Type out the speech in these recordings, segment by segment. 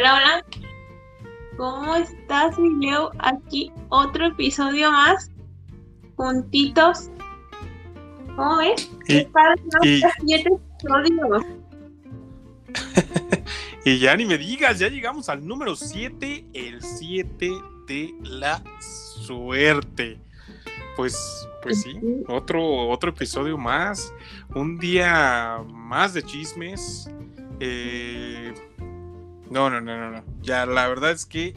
Hola, hola. ¿Cómo estás, mi Leo? Aquí otro episodio más. Juntitos. ¿Cómo ves? Y- y- siete episodios. Y ya ni me digas, ya llegamos al número 7, el 7 de la suerte. Pues, pues sí, otro, otro episodio más, un día más de chismes. Eh, no, no, no, no, no. Ya la verdad es que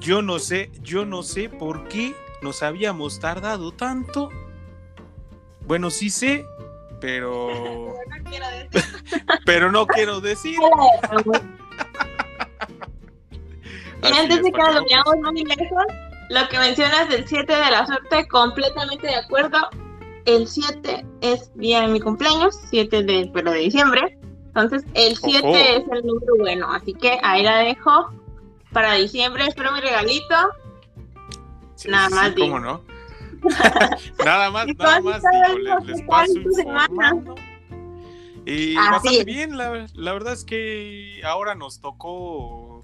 yo no sé, yo no sé por qué nos habíamos tardado tanto. Bueno, sí sé, pero, No quiero decir. pero no quiero decir. Y Así antes es, de que muy lejos, lo que mencionas del 7 de la suerte, completamente de acuerdo. El 7 es día de mi cumpleaños, 7 de, pero de diciembre. Entonces, el 7 Ojo. es el número bueno. Así que ahí la dejo para diciembre. Espero mi regalito. Sí, Nada sí, más sí. ¿Cómo no? nada más, ¿Y nada más digo, les, paso informando. Y Así bastante es. bien, la, la verdad es que ahora nos tocó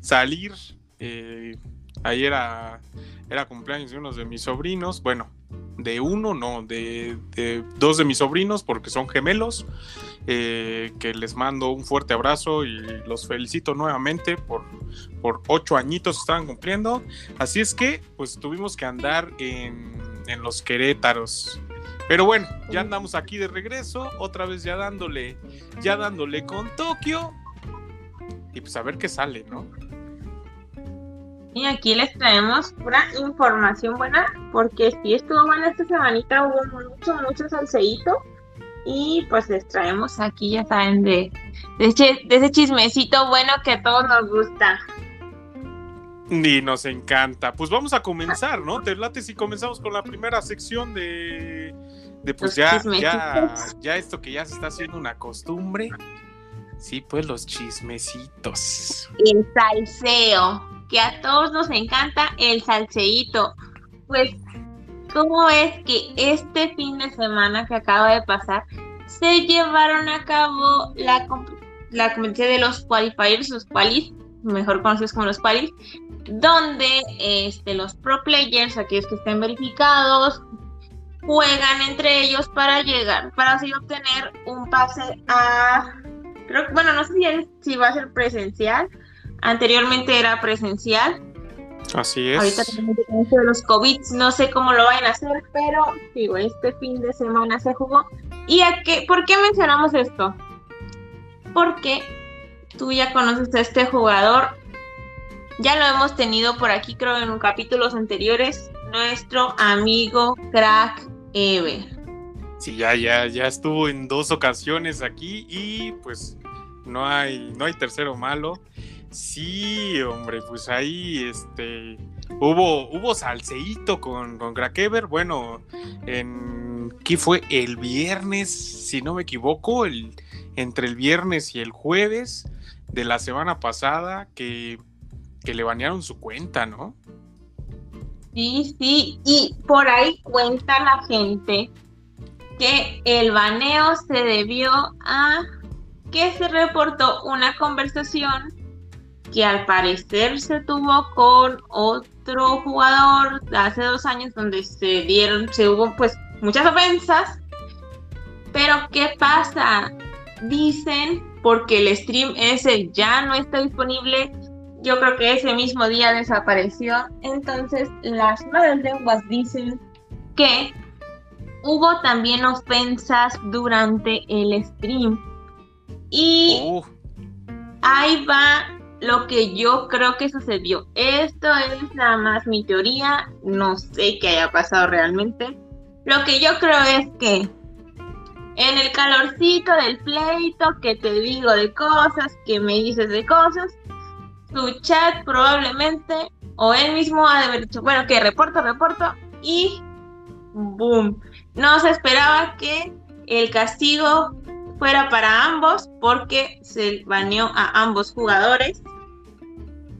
salir. eh, ayer era, era cumpleaños de unos de mis sobrinos. Bueno, de uno, no, de, de dos de mis sobrinos, porque son gemelos. eh, que les mando un fuerte abrazo y los felicito nuevamente por, por ocho añitos que estaban cumpliendo. Así es que, pues tuvimos que andar en, en los Querétaros. Pero bueno, ya andamos aquí de regreso, otra vez ya dándole, ya dándole con Tokio. Y pues a ver qué sale, ¿no? Y aquí les traemos pura información buena, porque sí estuvo buena esta semanita, hubo mucho, mucho salseíto. Y pues les traemos aquí, ya saben, de, de, ese, de ese chismecito bueno que a todos nos gusta. Y nos encanta. Pues vamos a comenzar, ¿no? Te late si comenzamos con la primera sección de, de pues ya, ya, ya esto que ya se está haciendo una costumbre. Sí, pues los chismecitos. El salseo, que a todos nos encanta el salseíto. Pues, ¿cómo es que este fin de semana que acaba de pasar se llevaron a cabo la, la competencia de los qualifiers, los qualis, mejor conocidos como los qualis, donde este, los pro players, aquellos que estén verificados, juegan entre ellos para llegar, para así obtener un pase a, bueno, no sé si va a ser presencial, anteriormente era presencial, Así es. ahorita de los COVID, no sé cómo lo vayan a hacer, pero digo, este fin de semana se jugó. ¿Y a qué, por qué mencionamos esto? Porque tú ya conoces a este jugador, ya lo hemos tenido por aquí, creo, en capítulos anteriores, nuestro amigo Crack Ever. Sí, ya, ya, ya estuvo en dos ocasiones aquí y pues no hay, no hay tercero malo. Sí, hombre, pues ahí este hubo, hubo salseíto con, con Crackhever. Bueno, en ¿qué fue? El viernes, si no me equivoco, el, entre el viernes y el jueves de la semana pasada que, que le banearon su cuenta, ¿no? Sí, sí, y por ahí cuenta la gente que el baneo se debió a que se reportó una conversación que al parecer se tuvo con otro jugador de hace dos años donde se dieron, se hubo pues muchas ofensas, pero ¿qué pasa? Dicen porque el stream ese ya no está disponible yo creo que ese mismo día desapareció. Entonces, las malas lenguas dicen que hubo también ofensas durante el stream. Y Oh, ahí va lo que yo creo que sucedió. Esto es nada más mi teoría, no sé qué haya pasado realmente. Lo que yo creo es que en el calorcito del pleito que te digo de cosas, que me dices de cosas, tu chat probablemente, o él mismo ha de haber dicho, bueno, que reporto, reporto, y boom. No se esperaba que el castigo fuera para ambos porque se baneó a ambos jugadores,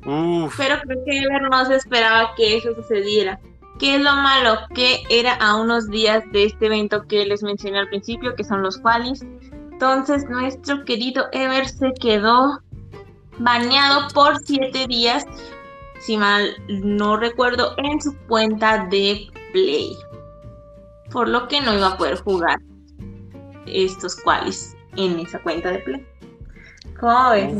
pero creo que Ever no se esperaba que eso sucediera. ¿Qué es lo malo? Que era a unos días de este evento que les mencioné al principio, que son los qualis. Entonces nuestro querido Ever se quedó baneado por siete días, si mal no recuerdo, en su cuenta de Play. Por lo que no iba a poder jugar estos cuales en esa cuenta de Play. ¿Cómo ves,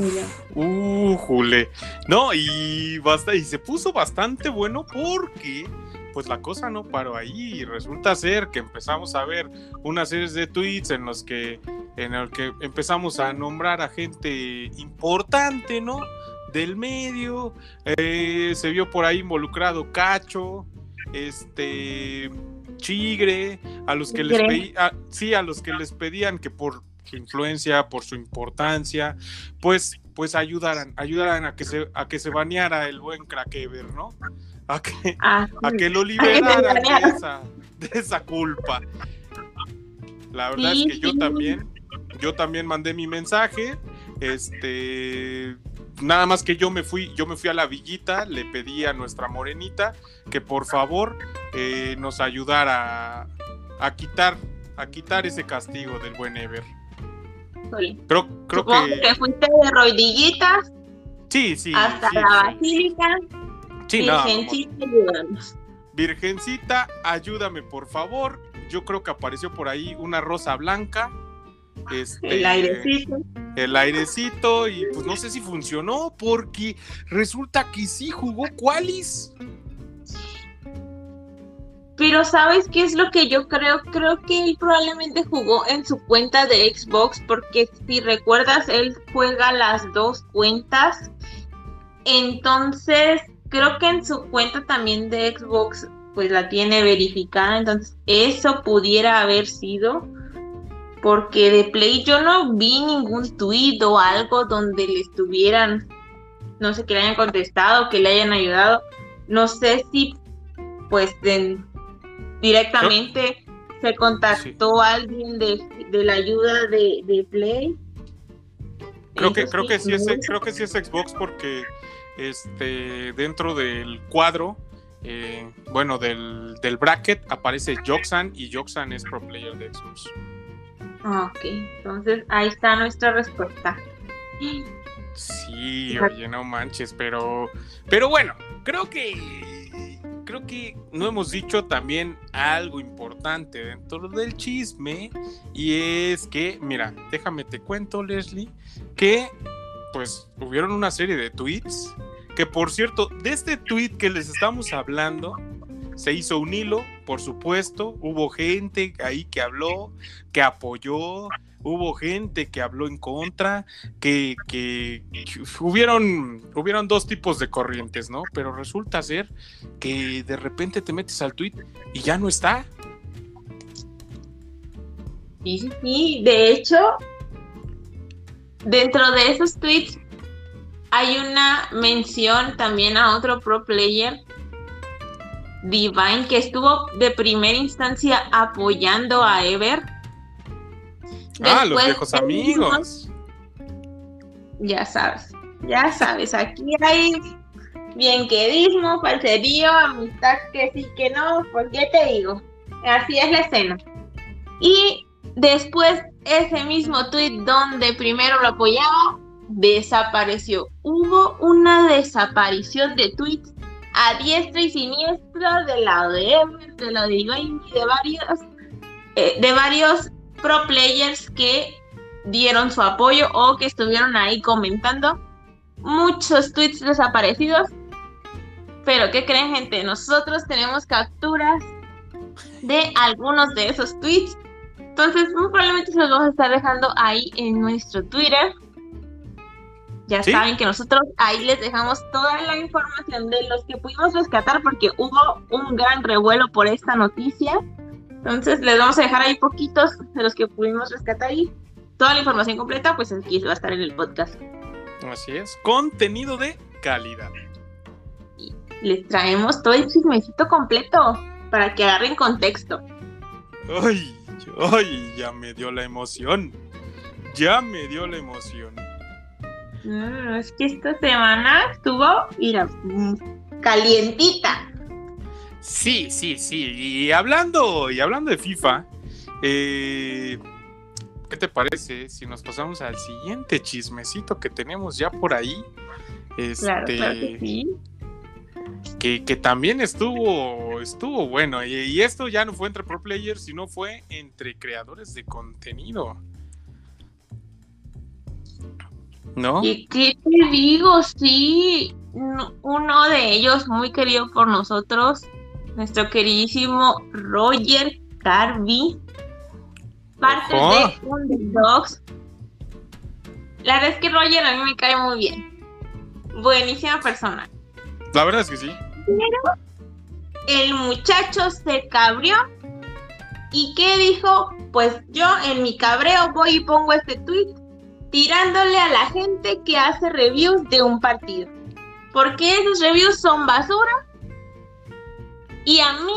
Uh, jule. No, y, basta, y se puso bastante bueno porque pues la cosa no paró ahí y resulta ser que empezamos a ver una serie de tweets en los que en el que empezamos a nombrar a gente importante, ¿no? Del medio, eh, se vio por ahí involucrado Cacho, este Chigre, a los que les pedían, sí, a los que les pedían que por su influencia, por su importancia, pues, pues ayudaran, ayudaran a que se, a que se baneara el buen Crackever, ¿no? A que, ah, a que lo liberaran de esa, de esa culpa. La verdad es que yo también, yo también mandé mi mensaje, este, nada más que yo me fui, yo me fui a la villita, le pedí a nuestra morenita que por favor eh, nos ayudara a, quitar, a quitar ese castigo del buen Ever. Creo, creo que... que fuiste de rodillitas. Sí, sí. Hasta la basílica. Sí, Virgencita, ayúdame. Virgencita, ayúdame, por favor. Yo creo que apareció por ahí una rosa blanca. Este, el airecito. El airecito, y pues no sé si funcionó, porque resulta que sí jugó Qualis. Pero ¿sabes qué es lo que yo creo? Creo que él probablemente jugó en su cuenta de Xbox porque si recuerdas, él juega las dos cuentas. Entonces, creo que en su cuenta también de Xbox pues la tiene verificada. Entonces, eso pudiera haber sido porque de Play yo no vi ningún tuit o algo donde le estuvieran, no sé, que le hayan contestado, que le hayan ayudado. No sé si pues en directamente se contactó alguien de, la ayuda de, Play. Creo que, creo que sí es, creo que sí es Xbox porque este dentro del cuadro, eh, bueno, del, bracket aparece Joxan y Joxan es pro player de Xbox. Ok, entonces ahí está nuestra respuesta. Sí, oye, no manches, pero, pero bueno, creo que creo que no hemos dicho también algo importante dentro del chisme y es que, mira, déjame te cuento, Leslie, que pues hubieron una serie de tweets que por cierto, de este tweet que les estamos hablando, se hizo un hilo, por supuesto, hubo gente ahí que habló, que apoyó, hubo gente que habló en contra, que, que, hubieron, hubieron dos tipos de corrientes, ¿no? Pero resulta ser que de repente te metes al tweet y ya no está. Sí, sí, de hecho, dentro de esos tweets hay una mención también a otro pro player, Divine, que estuvo de primera instancia apoyando a Ever ah, los viejos amigos. Ya sabes, ya sabes, aquí hay bienquedismo, falserío, amistad que sí, que no, ¿por qué te digo? Así es la escena. Y después ese mismo tweet donde primero lo apoyaba, desapareció. Hubo una desaparición de tweets a diestra y siniestra del lado de Ever, de lado de y de varios, eh, de varios pro players que dieron su apoyo o que estuvieron ahí comentando. Muchos tweets desaparecidos. Pero ¿qué creen gente? Nosotros tenemos capturas de algunos de esos tweets. Entonces muy probablemente se los vamos a estar dejando ahí en nuestro Twitter. Ya saben que nosotros ahí les dejamos toda la información de los que pudimos rescatar porque hubo un gran revuelo por esta noticia. Entonces les vamos a dejar ahí poquitos de los que pudimos rescatar ahí. Toda la información completa, pues aquí va a estar en el podcast. Así es, contenido de calidad. Y les traemos todo el chismecito completo para que agarren contexto. Ay, ay, ya me dio la emoción. Ya me dio la emoción. Mm, es que esta semana estuvo, mira, calientita. Sí, sí, sí. Y hablando, y hablando de FIFA, eh, ¿qué te parece si nos pasamos al siguiente chismecito que tenemos ya por ahí? Este, claro, que, sí. que, también estuvo, estuvo bueno. Y, esto ya no fue entre pro players, sino fue entre creadores de contenido. ¿No? ¿Y qué te digo? Sí, uno de ellos muy querido por nosotros, nuestro queridísimo Roger Carby, parte de Underdogs. La verdad es que Roger a mí me cae muy bien. Buenísima persona. La verdad es que sí. Pero el muchacho se cabrió. ¿Y qué dijo? Pues yo en mi cabreo voy y pongo este tweet tirándole a la gente que hace reviews de un partido. Porque esos reviews son basura. Y a mí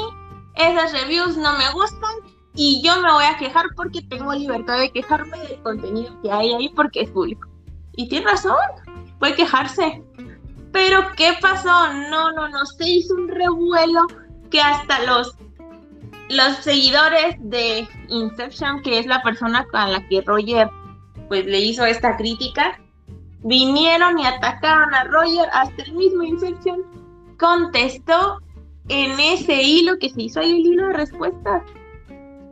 esas reviews no me gustan. Y yo me voy a quejar porque tengo libertad de quejarme del contenido que hay ahí porque es público. Y tiene razón, puede quejarse. Pero ¿qué pasó? No, no, no, se hizo un revuelo que hasta los, los seguidores de Inception, que es la persona a la que Roger pues le hizo esta crítica, vinieron y atacaron a Roger, hasta el mismo Inception contestó en ese hilo que se hizo ahí el hilo de respuestas.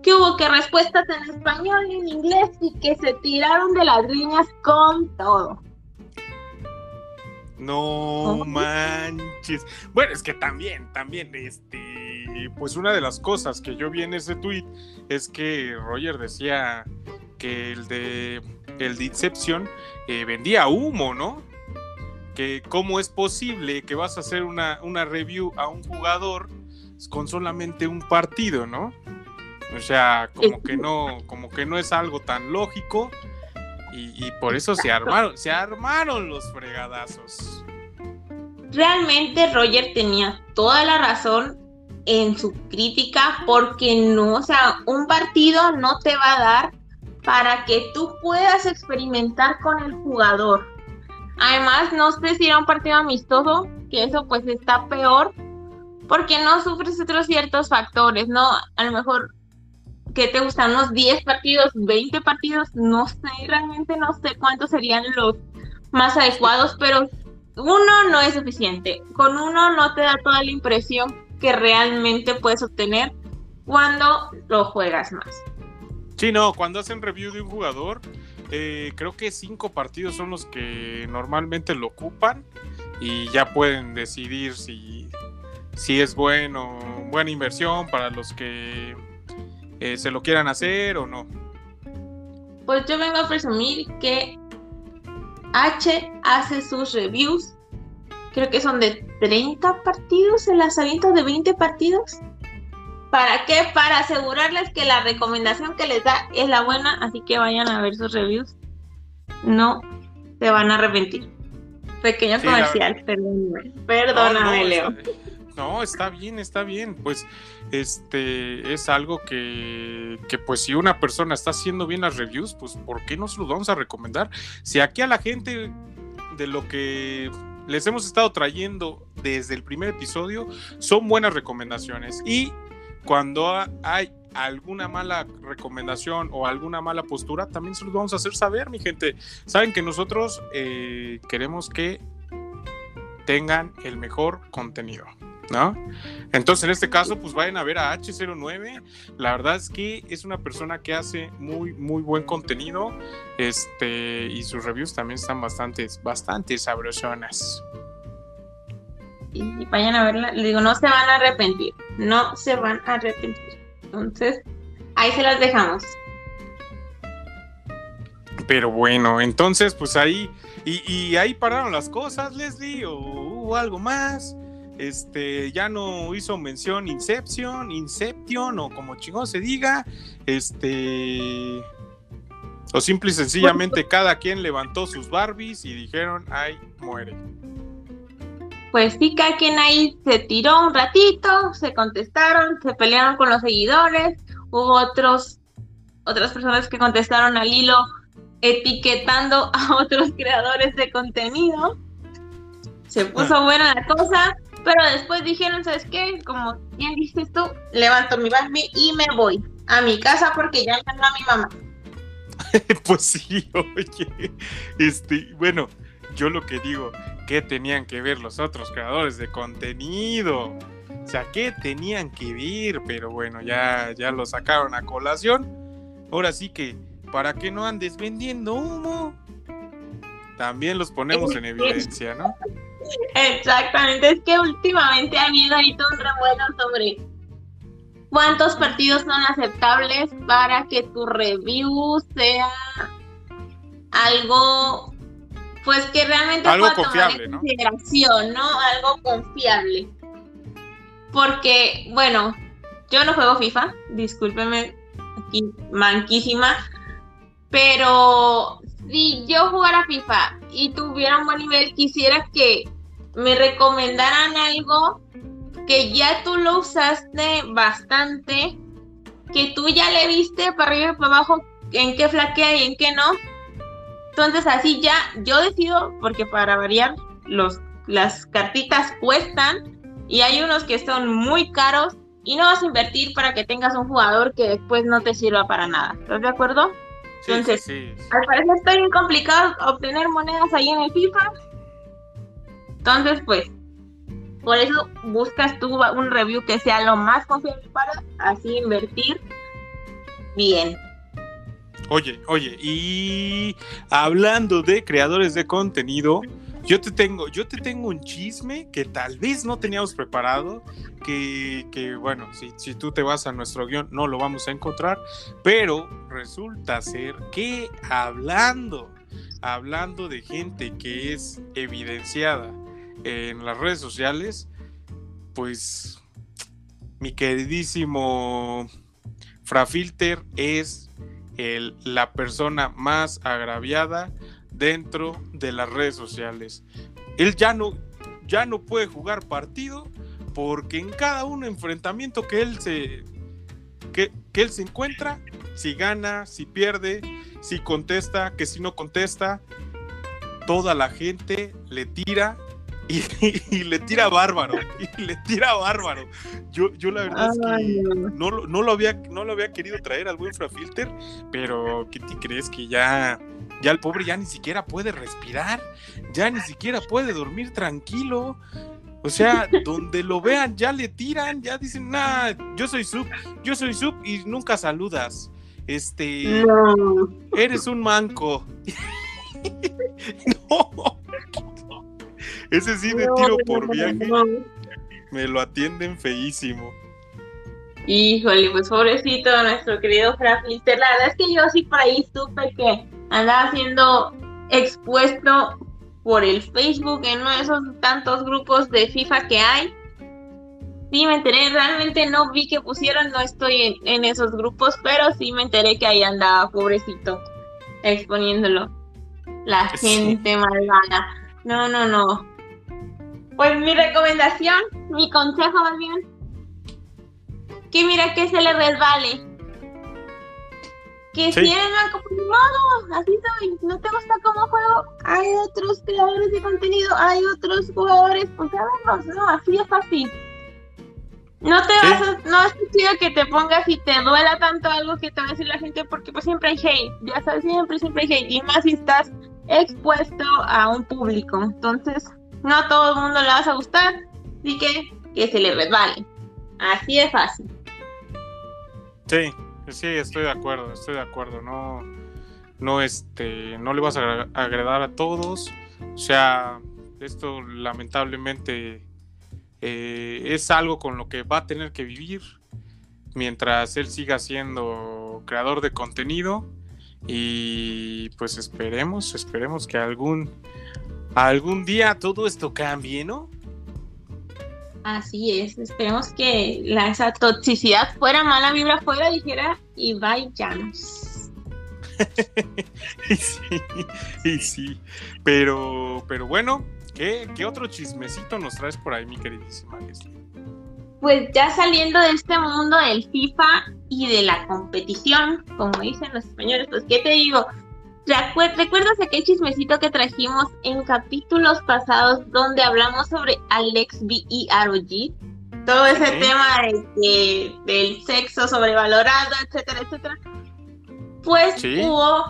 Que hubo que respuestas en español y en inglés y que se tiraron de las líneas con todo. No manches. Bueno, es que también, también, este, pues una de las cosas que yo vi en ese tweet es que Roger decía que el de el de Inception eh, vendía humo, ¿no? Que cómo es posible que vas a hacer una, una review a un jugador con solamente un partido, ¿no? O sea, como que no, como que no es algo tan lógico. Y, y, por eso se armaron, se armaron los fregadazos. Realmente Roger tenía toda la razón en su crítica porque no, o sea, un partido no te va a dar para que tú puedas experimentar con el jugador. Además, no sé si era un partido amistoso, que eso pues está peor, porque no sufres otros ciertos factores, ¿no? A lo mejor que te gustan unos 10 partidos, 20 partidos, no sé, realmente no sé cuántos serían los más adecuados, pero uno no es suficiente. Con uno no te da toda la impresión que realmente puedes obtener cuando lo juegas más. Sí, no, cuando hacen review de un jugador, eh, creo que cinco partidos son los que normalmente lo ocupan y ya pueden decidir si, si es bueno, buena inversión para los que eh, se lo quieran hacer o no. Pues yo vengo a presumir que H hace sus reviews, creo que son de 30 partidos, el lanzamiento de 20 partidos. ¿Para qué? Para asegurarles que la recomendación que les da es la buena, así que vayan a ver sus reviews. No se van a arrepentir. Pequeño comercial, perdóname. Perdóname, Leo. No, está bien, está bien. Pues este es algo que, que, pues si una persona está haciendo bien las reviews, pues ¿por qué no se los vamos a recomendar? Si aquí a la gente de lo que les hemos estado trayendo desde el primer episodio son buenas recomendaciones y cuando hay alguna mala recomendación o alguna mala postura, también se los vamos a hacer saber, mi gente. Saben que nosotros eh, queremos que tengan el mejor contenido. ¿No? Entonces, en este caso, pues vayan a ver a H09. La verdad es que es una persona que hace muy, muy buen contenido. Este, y sus reviews también están bastante, bastante sabrosonas y vayan a verla. Le digo, no se van a arrepentir, no se van a arrepentir. Entonces, ahí se las dejamos. Pero bueno, entonces, pues ahí, y, ahí pararon las cosas, Leslie, o hubo algo más. Este, ya no hizo mención Inception, Inception, o como chingón se diga. Este. O simple y sencillamente cada quien levantó sus Barbies y dijeron, ay, muere pues sí, cada quien ahí se tiró un ratito, se contestaron, se pelearon con los seguidores, hubo otros, otras personas que contestaron al hilo etiquetando a otros creadores de contenido. Se puso ah. buena la cosa, pero después dijeron, ¿sabes qué? Como bien dices tú, levanto mi Barbie y me voy a mi casa porque ya me a mi mamá. pues sí, oye. Este, bueno, yo lo que digo, ¿qué tenían que ver los otros creadores de contenido? O sea, ¿qué tenían que ver? Pero bueno, ya, ya lo sacaron a colación. Ahora sí que, para que no andes vendiendo humo, también los ponemos en evidencia, ¿no? Exactamente, es que últimamente ha habido ahí todo un revuelo sobre cuántos partidos son aceptables para que tu review sea algo pues que realmente algo confiable, ¿no? consideración, ¿no? Algo confiable. Porque, bueno, yo no juego FIFA, discúlpeme, aquí manquísima, pero si yo jugara FIFA y tuviera un buen nivel, quisiera que me recomendaran algo que ya tú lo usaste bastante, que tú ya le viste para arriba y para abajo en qué flaquea y en qué no. Entonces así ya yo decido, porque para variar, los, las cartitas cuestan y hay unos que son muy caros y no vas a invertir para que tengas un jugador que después no te sirva para nada. ¿Estás de acuerdo? Entonces, al parecer está bien complicado obtener monedas ahí en el FIFA. Entonces, pues, por eso buscas tú un review que sea lo más confiable para así invertir bien. Oye, oye, y hablando de creadores de contenido, yo te tengo, yo te tengo un chisme que tal vez no teníamos preparado, que, que bueno, si, si, tú te vas a nuestro guion no lo vamos a encontrar, pero resulta ser que hablando, hablando de gente que es evidenciada en las redes sociales, pues mi queridísimo Frafilter es la persona más agraviada dentro de las redes sociales. Él ya no, ya no puede jugar partido porque en cada un enfrentamiento que él se que, que, él se encuentra, si gana, si pierde, si contesta, que si no contesta, toda la gente le tira y, le tira bárbaro, y le tira bárbaro. Yo, yo la verdad es que no, no, lo había, no lo había querido traer al buen Frafilter, pero ¿qué te crees que ya ya el pobre ya ni siquiera puede respirar, ya ni siquiera puede dormir tranquilo. O sea, donde lo vean ya le tiran, ya dicen, nah, yo soy sub, yo soy sub y nunca saludas. Este, eres un manco. no. Ese sí de tiro por viaje. Me lo atienden feísimo. Híjole, pues pobrecito nuestro querido Fraflister. La verdad es que yo sí por ahí supe que andaba siendo expuesto por el Facebook en uno de esos tantos grupos de FIFA que hay. Sí, me enteré, realmente no vi que pusieron, no estoy en, esos grupos, pero sí me enteré que ahí andaba, pobrecito, exponiéndolo. La gente malvada. No, no, no. Pues mi recomendación, mi consejo más bien, que mira que se le resbale que si eres blanco, pues modo, así soy. No te gusta cómo juego, hay otros creadores de contenido, hay otros jugadores, pues a verlos, no, así es fácil. No te vas a, no es chido que te pongas y te duela tanto algo que te va a decir la gente, porque pues siempre hay hate, ya sabes, siempre, siempre hay hate, y más si estás expuesto a un público. Entonces, no a todo el mundo le vas a gustar, así que que se le resbale. Así de fácil. Sí, Sí, estoy de acuerdo, estoy de acuerdo. No, no, este, no le vas a agradar a todos. O sea, esto lamentablemente eh, es algo con lo que va a tener que vivir mientras él siga siendo creador de contenido. Y pues esperemos, esperemos que algún, algún día todo esto cambie, ¿no? Así es, esperemos que la, esa toxicidad fuera, mala vibra fuera, dijera, y vayamos. y sí, y sí. Pero, pero bueno, ¿qué, ¿qué, otro chismecito nos traes por ahí, mi queridísima Leslie? Pues ya saliendo de este mundo del FIFA y de la competición, como dicen los españoles, pues, ¿qué te digo? ¿Recuerdas aquel chismecito que trajimos en capítulos pasados donde hablamos sobre Alex B y ROG? Todo ese tema de del sexo sobrevalorado, etcétera, etcétera. pues hubo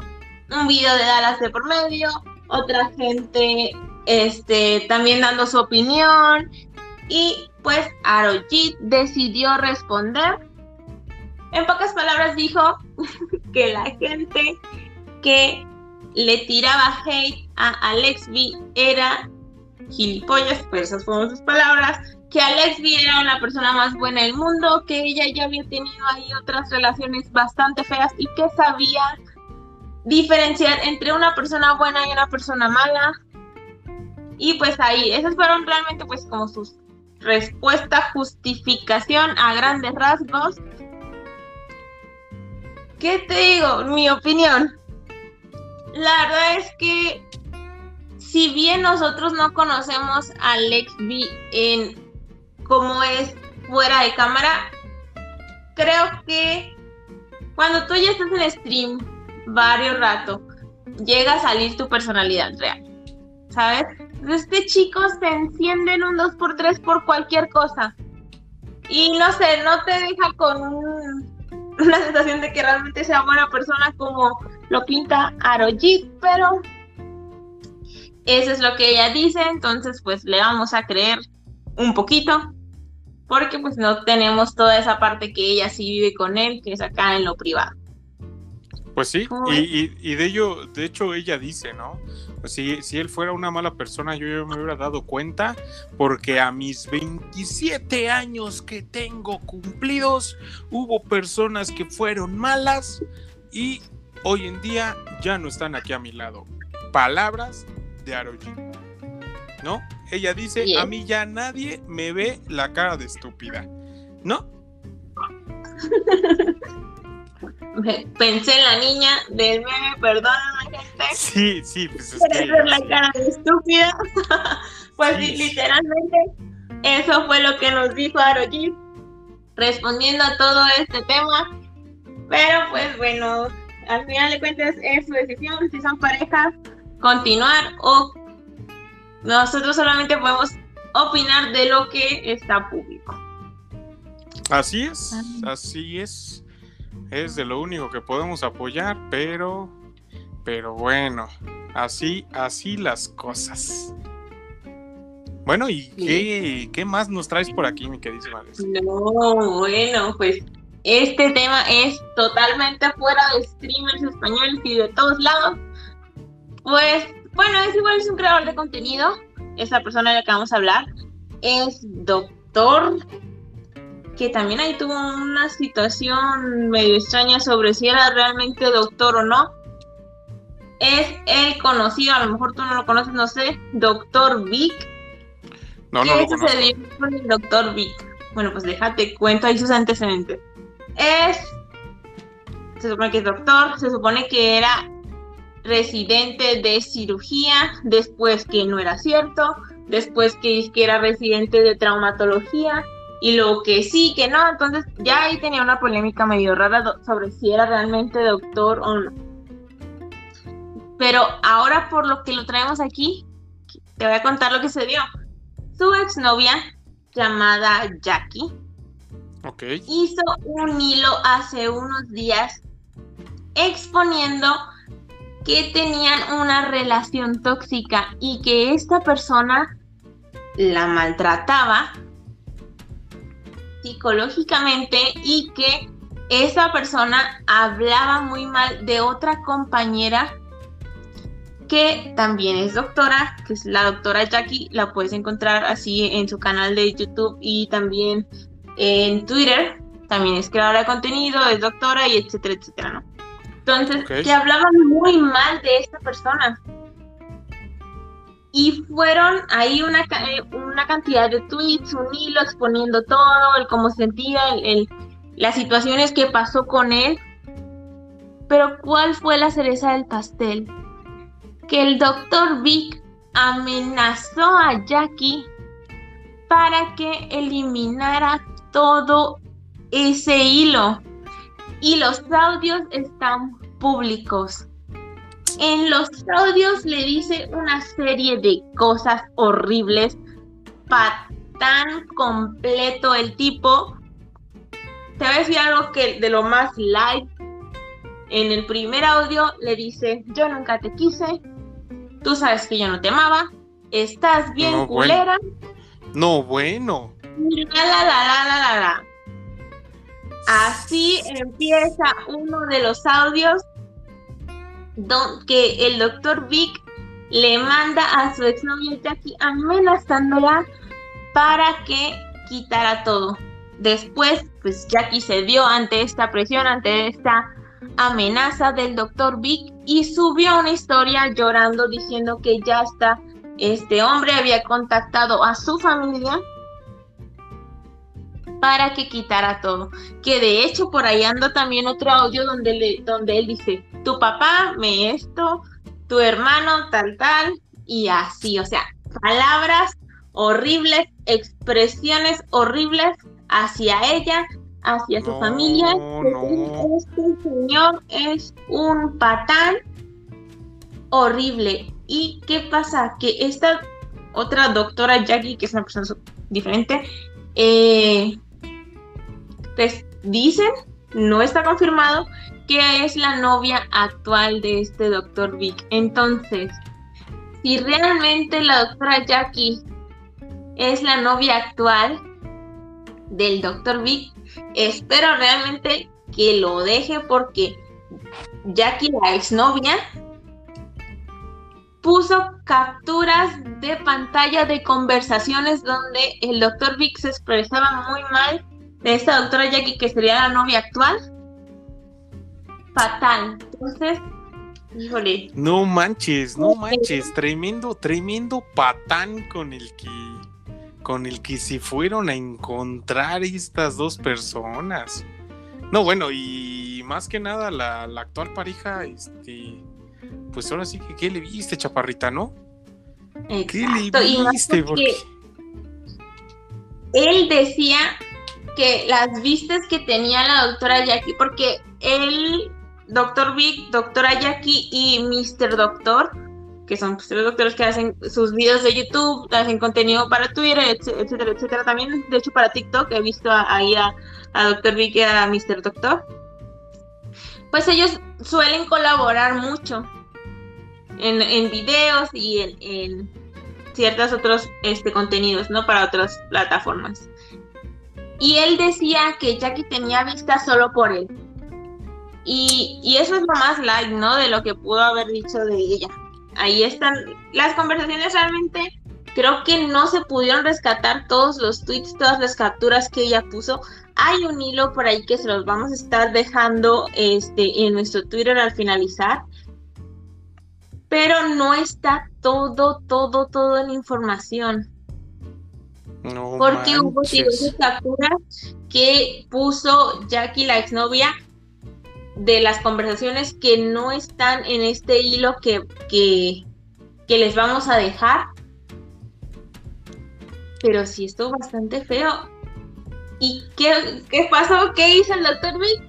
un video de Dallas de por medio, otra gente este, también dando su opinión y pues Arojit decidió responder. En pocas palabras dijo que la gente que le tiraba hate a Alex era gilipollas, pues esas fueron sus palabras, que Alex era una persona más buena del mundo, que ella ya había tenido ahí otras relaciones bastante feas y que sabía diferenciar entre una persona buena y una persona mala. Y pues ahí, esas fueron realmente pues como sus respuesta, justificación a grandes rasgos. ¿Qué te digo? Mi opinión. La verdad es que si bien nosotros no conocemos a Lex B en cómo es fuera de cámara, creo que cuando tú ya estás en stream varios rato, llega a salir tu personalidad real. ¿Sabes? Este chico se enciende en un 2x3 por cualquier cosa. Y no sé, no te deja con una sensación de que realmente sea buena persona como lo pinta Arojit, pero eso es lo que ella dice, entonces pues le vamos a creer un poquito, porque pues no tenemos toda esa parte que ella sí vive con él, que es acá en lo privado. Pues sí, y, de ello, de hecho ella dice, ¿no? Si, si él fuera una mala persona, yo ya me hubiera dado cuenta, porque a mis 27 años que tengo cumplidos, hubo personas que fueron malas y hoy en día ya no están aquí a mi lado. Palabras de Aroji. ¿No? Ella dice, a mí ya nadie me ve la cara de estúpida. ¿No? Pensé en la niña del meme, perdón gente. Sí, sí, pues es que... ver la cara de estúpida. pues literalmente eso fue lo que nos dijo Aroji respondiendo a todo este tema. Pero pues bueno, al final de cuentas es su decisión, si son parejas, continuar o nosotros solamente podemos opinar de lo que está público. Así es, así es. Es de lo único que podemos apoyar, pero pero bueno, así así las cosas. Bueno, ¿y qué, qué, más nos traes por aquí, mi querida No, bueno, pues este tema es totalmente fuera de streamers españoles y de todos lados. Pues, bueno, es igual, es un creador de contenido. Esa persona de la que vamos a hablar es doctor, que también ahí tuvo una situación medio extraña sobre si era realmente doctor o no. Es el conocido, a lo mejor tú no lo conoces, no sé, doctor Vic. No, ¿Qué sucedió con el doctor Vic? Bueno, pues déjate cuento ahí sus antecedentes. Es, se supone que es doctor, se supone que era residente de cirugía, después que no era cierto, después que, que era residente de traumatología y lo que sí, que no, entonces ya ahí tenía una polémica medio rara sobre si era realmente doctor o no. Pero ahora por lo que lo traemos aquí, te voy a contar lo que se dio. Su exnovia, llamada Jackie, hizo un hilo hace unos días exponiendo que tenían una relación tóxica y que esta persona la maltrataba psicológicamente y que esa persona hablaba muy mal de otra compañera que también es doctora, que es la doctora Jackie, la puedes encontrar así en su canal de YouTube y también en Twitter, también es creadora de contenido, es doctora y etcétera, etcétera, ¿no? Entonces, que hablaban muy mal de esta persona. Y fueron ahí una, eh, una cantidad de tweets, un hilo exponiendo todo, el cómo se sentía, el, las situaciones que pasó con él. Pero ¿cuál fue la cereza del pastel? Que el doctor Vic amenazó a Jackie para que eliminara todo ese hilo. Y los audios están públicos. En los audios le dice una serie de cosas horribles. Para tan completo el tipo. Te voy a decir algo que de lo más light. en el primer audio le dice, yo nunca te quise, tú sabes que yo no te amaba, estás bien culera. No, bueno. La, la, la, la, la, la. Así empieza uno de los audios don, que el doctor Vic le manda a su exnovia Jackie amenazándola para que quitara todo. Después, pues Jackie cedió ante esta presión, ante esta amenaza del doctor Vic y subió una historia llorando diciendo que ya está, este hombre había contactado a su familia para que quitara todo. Que de hecho por ahí anda también otro audio donde, le, donde él dice, tu papá me esto, tu hermano tal tal, y así, o sea, palabras horribles, expresiones horribles hacia ella, hacia su familia. Este señor es un patán horrible. ¿Y qué pasa? Que esta otra doctora Jackie, que es una persona diferente, eh, pues dicen, no está confirmado, que es la novia actual de este doctor Vic. Entonces, si realmente la doctora Jackie es la novia actual del doctor Vic, espero realmente que lo deje porque Jackie, la exnovia, puso capturas de pantalla de conversaciones donde el doctor Vic se expresaba muy mal de esta doctora Jackie, que sería la novia actual. Fatal. Entonces, híjole. No manches, no manches. Tremendo, tremendo patán con el que con el que se fueron a encontrar estas dos personas. No, bueno, y más que nada la, actual pareja, este, pues ahora sí que, ¿qué le viste, chaparrita, no? ¿Qué le viste? Porque... Él decía que las vistas que tenía la doctora Jackie, porque el doctor Vic, doctora Jackie y Mr. Doctor que son pues, tres doctores que hacen sus videos de YouTube, hacen contenido para Twitter, etcétera, etcétera. También, de hecho, para TikTok he visto ahí a, a. Vic y a Mr. Doctor. Pues ellos suelen colaborar mucho en, en videos y en, en ciertos otros este, contenidos, ¿no? Para otras plataformas. Y él decía que Jackie tenía vista solo por él. Y, y eso es lo más light, ¿no? De lo que pudo haber dicho de ella ahí están las conversaciones realmente creo que no se pudieron rescatar todos los tweets, todas las capturas que ella puso. Hay un hilo por ahí que se los vamos a estar dejando este, en nuestro Twitter al finalizar. Pero no está todo, todo, todo en información. No Porque hubo diversas capturas que puso Jackie, la exnovia, de las conversaciones que no están en este hilo que, que, les vamos a dejar. Pero sí estuvo bastante feo. ¿Y qué, qué pasó? ¿Qué hizo el doctor Vic?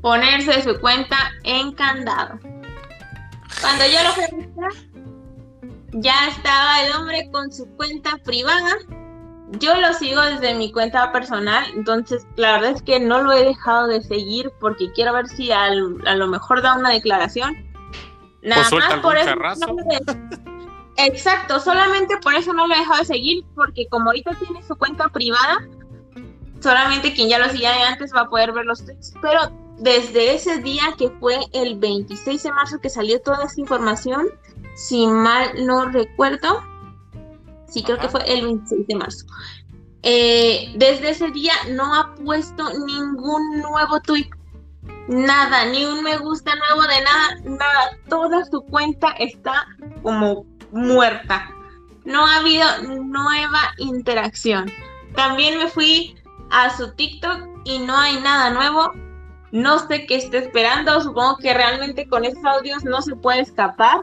Ponerse su cuenta en candado. Cuando yo lo fui ya estaba el hombre con su cuenta privada yo lo sigo desde mi cuenta personal, entonces la verdad es que no lo he dejado de seguir porque quiero ver si a lo mejor da una declaración. Nada más por eso. Exacto, solamente por eso no lo he dejado de seguir, porque como ahorita tiene su cuenta privada, solamente quien ya lo seguía de antes va a poder ver los tweets. Pero desde ese día que fue el 26 de marzo que salió toda esta información, si mal no recuerdo, sí creo que fue el 26 de marzo. Eh, desde ese día no ha puesto ningún nuevo tweet, nada, ni un me gusta nuevo de nada, nada. Toda su cuenta está como muerta. No ha habido nueva interacción. También me fui a su TikTok y no hay nada nuevo. No sé qué está esperando. Supongo que realmente con esos audios no se puede escapar.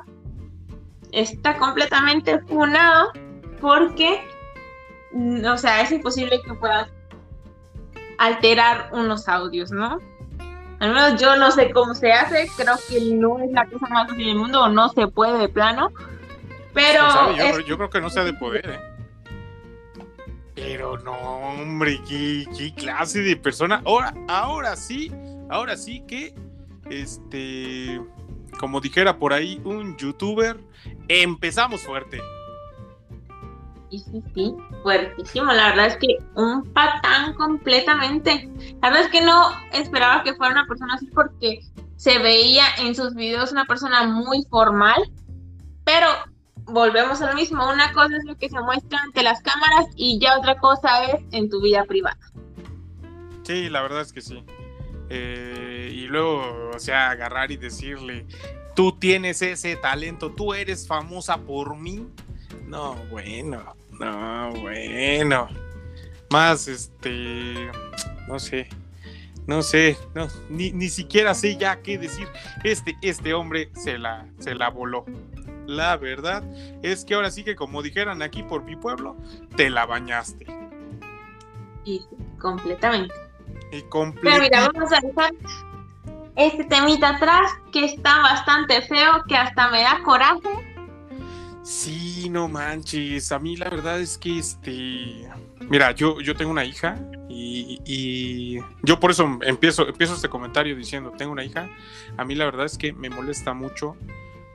Está completamente funado porque, mm, o sea, es imposible que puedas alterar unos audios, ¿no? Al menos yo no sé cómo se hace, creo que no es la cosa más fácil del mundo, o no se puede de plano, pero... yo, creo que no se ha de poder, ¿eh? Pero no, hombre, qué, qué clase de persona. Ahora, ahora sí, ahora sí que este, como dijera por ahí un youtuber, empezamos fuerte. Sí, sí, sí, fuertísimo. La verdad es que un patán completamente. La verdad es que no esperaba que fuera una persona así porque se veía en sus videos una persona muy formal, pero volvemos a lo mismo. Una cosa es lo que se muestra ante las cámaras y ya otra cosa es en tu vida privada. Sí, la verdad es que sí. Eh, y luego, o sea, agarrar y decirle, tú tienes ese talento, tú eres famosa por mí. No, bueno, no, bueno. Más, este, no sé, no sé, no, ni, ni siquiera sé ya qué decir. Este, este hombre se la, se la voló. La verdad es que ahora sí que como dijeran aquí por mi pueblo, te la bañaste. Sí, completamente. Y Pero mira, vamos a dejar este temita atrás que está bastante feo, que hasta me da coraje. Sí, no manches. A mí la verdad es que este. Mira, yo, yo tengo una hija y, y, yo por eso empiezo, empiezo este comentario diciendo, tengo una hija. A mí la verdad es que me molesta mucho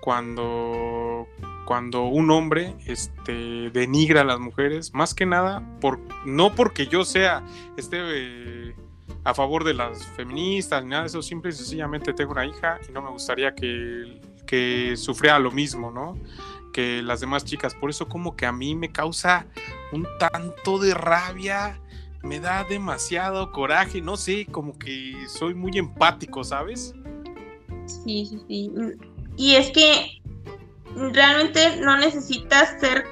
cuando, cuando un hombre este, denigra a las mujeres, más que nada, por, no porque yo sea este, a favor de las feministas ni nada de eso, simple y sencillamente tengo una hija y no me gustaría que, que sufriera lo mismo, ¿no? Que las demás chicas. Por eso como que a mí me causa un tanto de rabia, me da demasiado coraje, no sé, como que soy muy empático, ¿sabes? Sí, sí, sí. Y es que realmente no necesitas ser,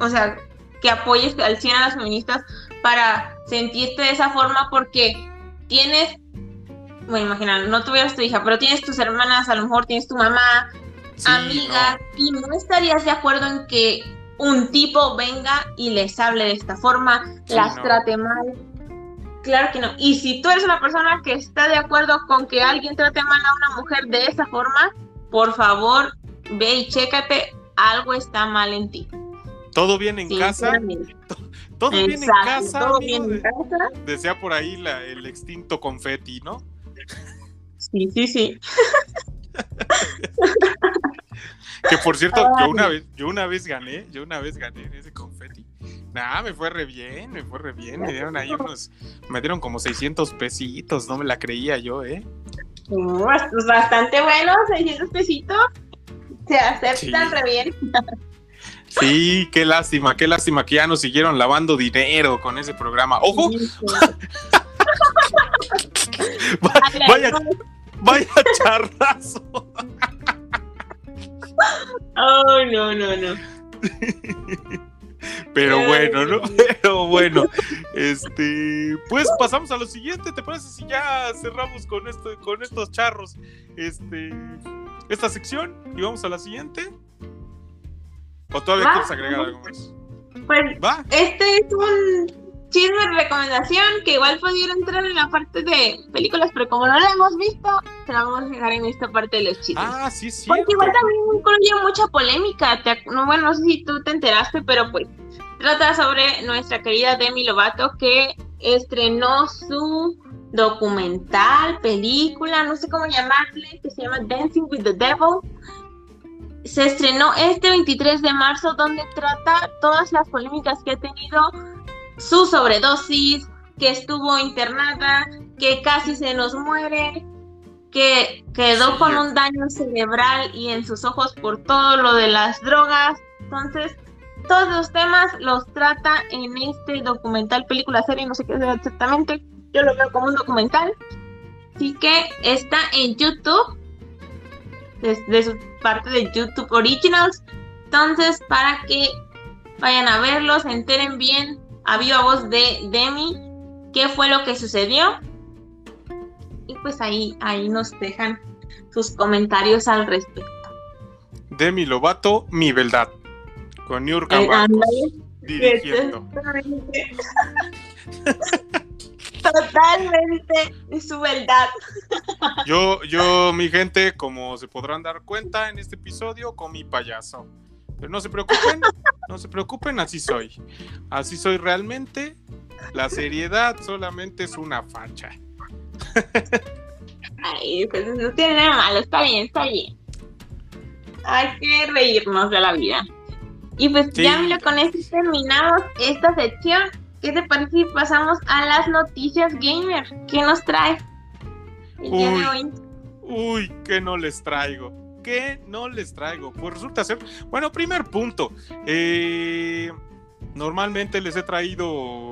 o sea, que apoyes al 100 a las feministas para sentirte de esa forma porque tienes, bueno, imagina, no tuvieras tu hija, pero tienes tus hermanas, a lo mejor tienes tu mamá, amigas, y no estarías de acuerdo en que un tipo venga y les hable de esta forma, las trate mal. Claro que no. Y si tú eres una persona que está de acuerdo con que alguien trate mal a una mujer de esa forma, por favor, ve y chécate, algo está mal en ti. ¿Todo bien en casa? Todo bien en casa. Todo bien en casa. Desea por ahí el extinto confeti, ¿no? Sí, sí, sí. que por cierto, yo una vez, yo una vez gané, yo una vez gané ese confeti. Nah, me fue re bien, me fue re bien. Me dieron ahí unos, me dieron como 600 pesitos, no me la creía yo, ¿eh? Pues bastante bueno, 600 pesitos. Se aceptan re bien. Sí, qué lástima, qué lástima que ya nos siguieron lavando dinero con ese programa. ¡Ojo! vaya, vaya charrazo. Oh, no, no, no. Pero bueno, ¿no? Pero bueno, este, pues pasamos a lo siguiente. ¿Te parece si ya cerramos con esto, con estos charros, este, esta sección y vamos a la siguiente? ¿O todavía quieres agregar algo más? Pues, ¿Va? este es un chisme recomendación que igual pudiera entrar en la parte de películas, pero como no la hemos visto, se la vamos a dejar en esta parte de los chismes. Ah, sí, sí. Porque igual también incluye mucha polémica. no, bueno, no sé si tú te enteraste, pero pues trata sobre nuestra querida Demi Lovato que estrenó su documental, película, no sé cómo llamarle, que se llama Dancing with the Devil. Se estrenó este 23 de marzo donde trata todas las polémicas que ha tenido su sobredosis, que estuvo internada, que casi se nos muere, que quedó con un daño cerebral y en sus ojos por todo lo de las drogas. Entonces, todos los temas los trata en este documental, película, serie, no sé qué es exactamente. Yo lo veo como un documental. Así que está en YouTube, desde su parte de YouTube Originals. Entonces, para que vayan a verlos, se enteren bien a viva voz de Demi qué fue lo que sucedió. Y pues ahí, ahí nos dejan sus comentarios al respecto. Demi Lovato, mi verdad. Con New dirigiendo. Totalmente su verdad. Yo, yo, mi gente, como se podrán dar cuenta en este episodio, con mi payaso. Pero no se preocupen, no se preocupen, así soy. Así soy realmente. La seriedad solamente es una facha. Ay, pues no tiene nada malo, está bien, está bien. Hay que reírnos de la vida. Y pues ya, mira, con esto terminamos esta sección. ¿Qué te parece si pasamos a las noticias gamer? ¿Qué nos trae el día de hoy? Uy, ¿qué no les traigo? ¿Qué no les traigo? Pues resulta ser, bueno, primer punto. Eh, normalmente les he traído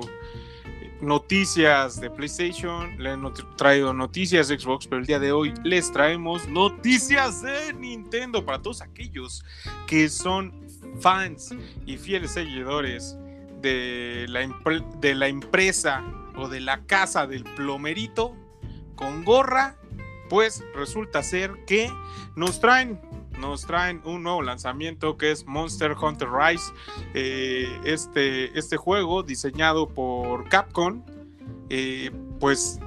noticias de PlayStation, les he traído noticias de Xbox, pero el día de hoy les traemos noticias de Nintendo para todos aquellos que son fans y fieles seguidores de la, de la empresa o de la casa del plomerito con gorra pues resulta ser que nos traen nos traen un nuevo lanzamiento que es Monster Hunter Rise. Eh, este, este juego diseñado por Capcom, eh, pues,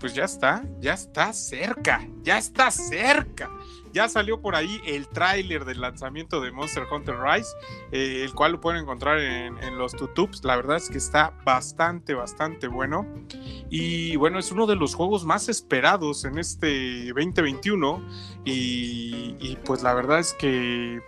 pues ya está, ya está cerca, ya está cerca. Ya salió por ahí el tráiler del lanzamiento de Monster Hunter Rise, eh, el cual lo pueden encontrar en, los tutubes. La verdad es que está bastante, bastante bueno. Y bueno, es uno de los juegos más esperados en este 2021. Y, y pues la verdad es que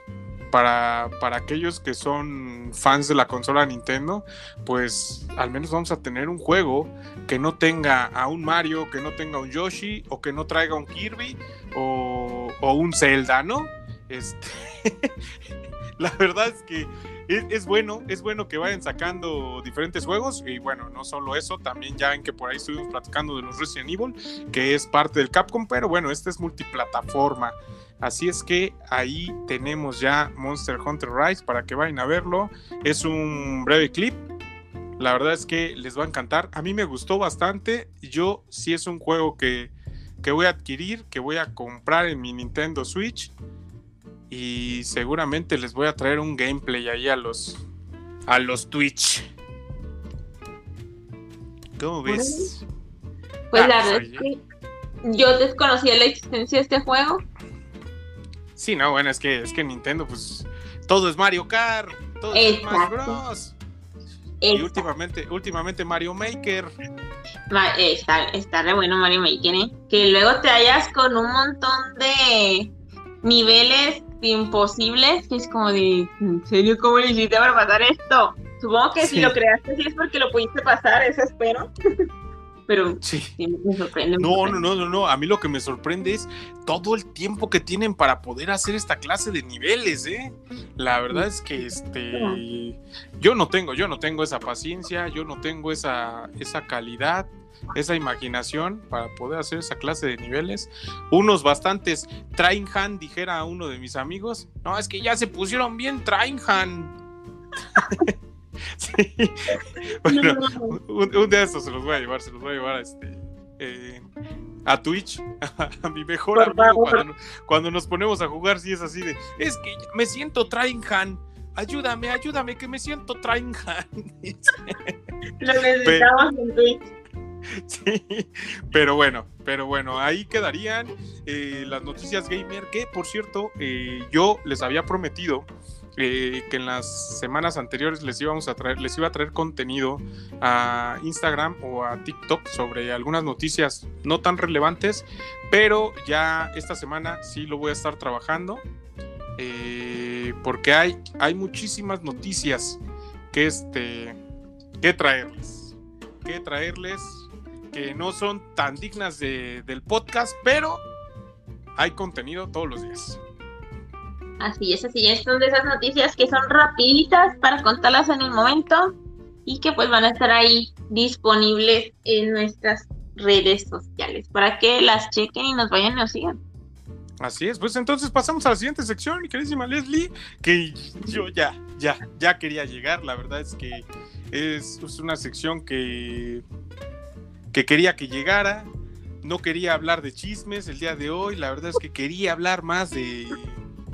para, para, aquellos que son fans de la consola Nintendo, pues al menos vamos a tener un juego que no tenga a un Mario, que no tenga un Yoshi, o que no traiga un Kirby, o, un Zelda, ¿no? Este, la verdad es que es, bueno, es bueno que vayan sacando diferentes juegos y bueno, no solo eso, también ya en que por ahí estuvimos platicando de los Resident Evil, que es parte del Capcom, pero bueno, este es multiplataforma. Así es que ahí tenemos ya Monster Hunter Rise para que vayan a verlo. Es un breve clip. La verdad es que les va a encantar. A mí me gustó bastante. Yo sí es un juego que que voy a adquirir, que voy a comprar en mi Nintendo Switch. Y seguramente les voy a traer un gameplay ahí a los a los Twitch. ¿Cómo ves? Pues la ah, verdad es que yo desconocía la existencia de este juego. Sí, no, bueno, es que es que Nintendo, pues, todo es Mario Kart, todo es Mario Bros. Y últimamente, últimamente Mario Maker. Está, está re bueno Mario Maker, ¿eh? Que luego te hallas con un montón de niveles imposibles, que es como de, ¿en serio cómo le hiciste para pasar esto? Supongo que si lo creaste sí es porque lo pudiste pasar, eso espero. pero sí. me sorprende. No, no, no, no, no. A mí lo que me sorprende es todo el tiempo que tienen para poder hacer esta clase de niveles, ¿eh? La verdad es que este yo no tengo, yo no tengo esa paciencia, yo no tengo esa, esa calidad, esa imaginación para poder hacer esa clase de niveles. Unos bastantes trainhan, dijera uno de mis amigos. No, es que ya se pusieron bien trainhan. sí. Bueno, un, día de estos se los voy a llevar, se los voy a llevar a este. Eh, a Twitch, a, mi mejor amigo, cuando, nos ponemos a jugar, si es así de, es que me siento Trainhan, ayúdame, ayúdame, que me siento Trainhan. Lo necesitamos en Twitch. Sí, pero bueno, pero bueno, ahí quedarían eh, las noticias gamer que, por cierto, eh, yo les había prometido eh, que en las semanas anteriores les íbamos a traer, les iba a traer contenido a Instagram o a TikTok sobre algunas noticias no tan relevantes, pero ya esta semana sí lo voy a estar trabajando porque hay, hay muchísimas noticias que este que traerles, que traerles que no son tan dignas del podcast, pero hay contenido todos los días. Así es, así es. Son de esas noticias que son rapiditas para contarlas en el momento y que pues van a estar ahí disponibles en nuestras redes sociales para que las chequen y nos vayan y nos sigan. Así es, pues entonces pasamos a la siguiente sección, mi queridísima Leslie, que yo ya, ya, ya quería llegar, la verdad es que es, es una sección que, que quería que llegara, no quería hablar de chismes el día de hoy, la verdad es que quería hablar más de,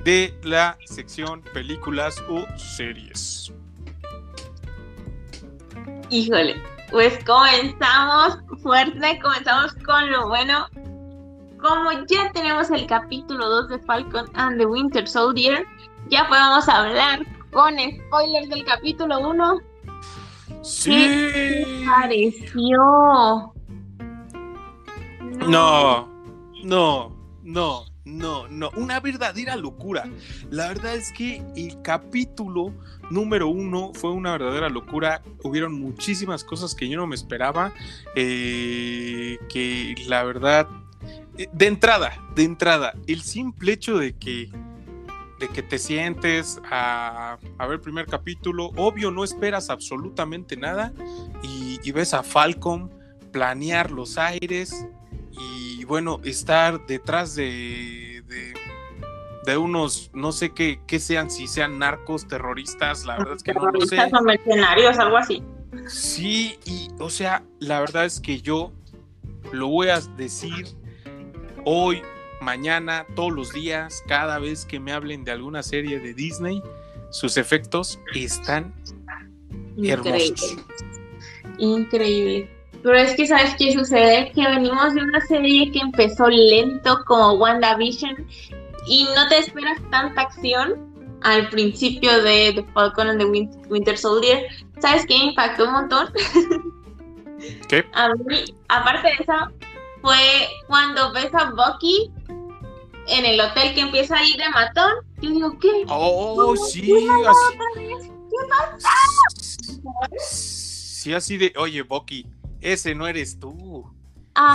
de la sección películas o series. Híjole, pues comenzamos fuerte, comenzamos con lo bueno. Como ya tenemos el capítulo 2 de Falcon and the Winter Soldier, ya podemos hablar con spoilers del capítulo 1. Sí. ¿Qué pareció? No. no, no, no, no, una verdadera locura. La verdad es que el capítulo número uno fue una verdadera locura. Hubieron muchísimas cosas que yo no me esperaba. eh, que la verdad, eh, de entrada, de entrada, el simple hecho de que de que te sientes a, a ver primer capítulo, obvio no esperas absolutamente nada y, y ves a Falcon planear los aires y bueno, estar detrás de, de, de unos, no sé qué, qué sean, si sean narcos, terroristas, la verdad es que no lo sé. O mercenarios, algo así. Sí, y o sea, la verdad es que yo lo voy a decir hoy, mañana, todos los días, cada vez que me hablen de alguna serie de Disney, sus efectos están Increíble. hermosos. Increíble. Pero es que, ¿sabes qué sucede? Que venimos de una serie que empezó lento como WandaVision y no te esperas tanta acción al principio de The Falcon and the Win- Winter Soldier. ¿Sabes qué impactó un montón? ¿Qué? A mí, aparte de eso, fue cuando ves a Bucky en el hotel que empieza a ir de matón. Yo digo, ¿qué? Oh, sí, ¿Qué así. pasa? Sí, así de, oye, Bucky, ese no eres tú.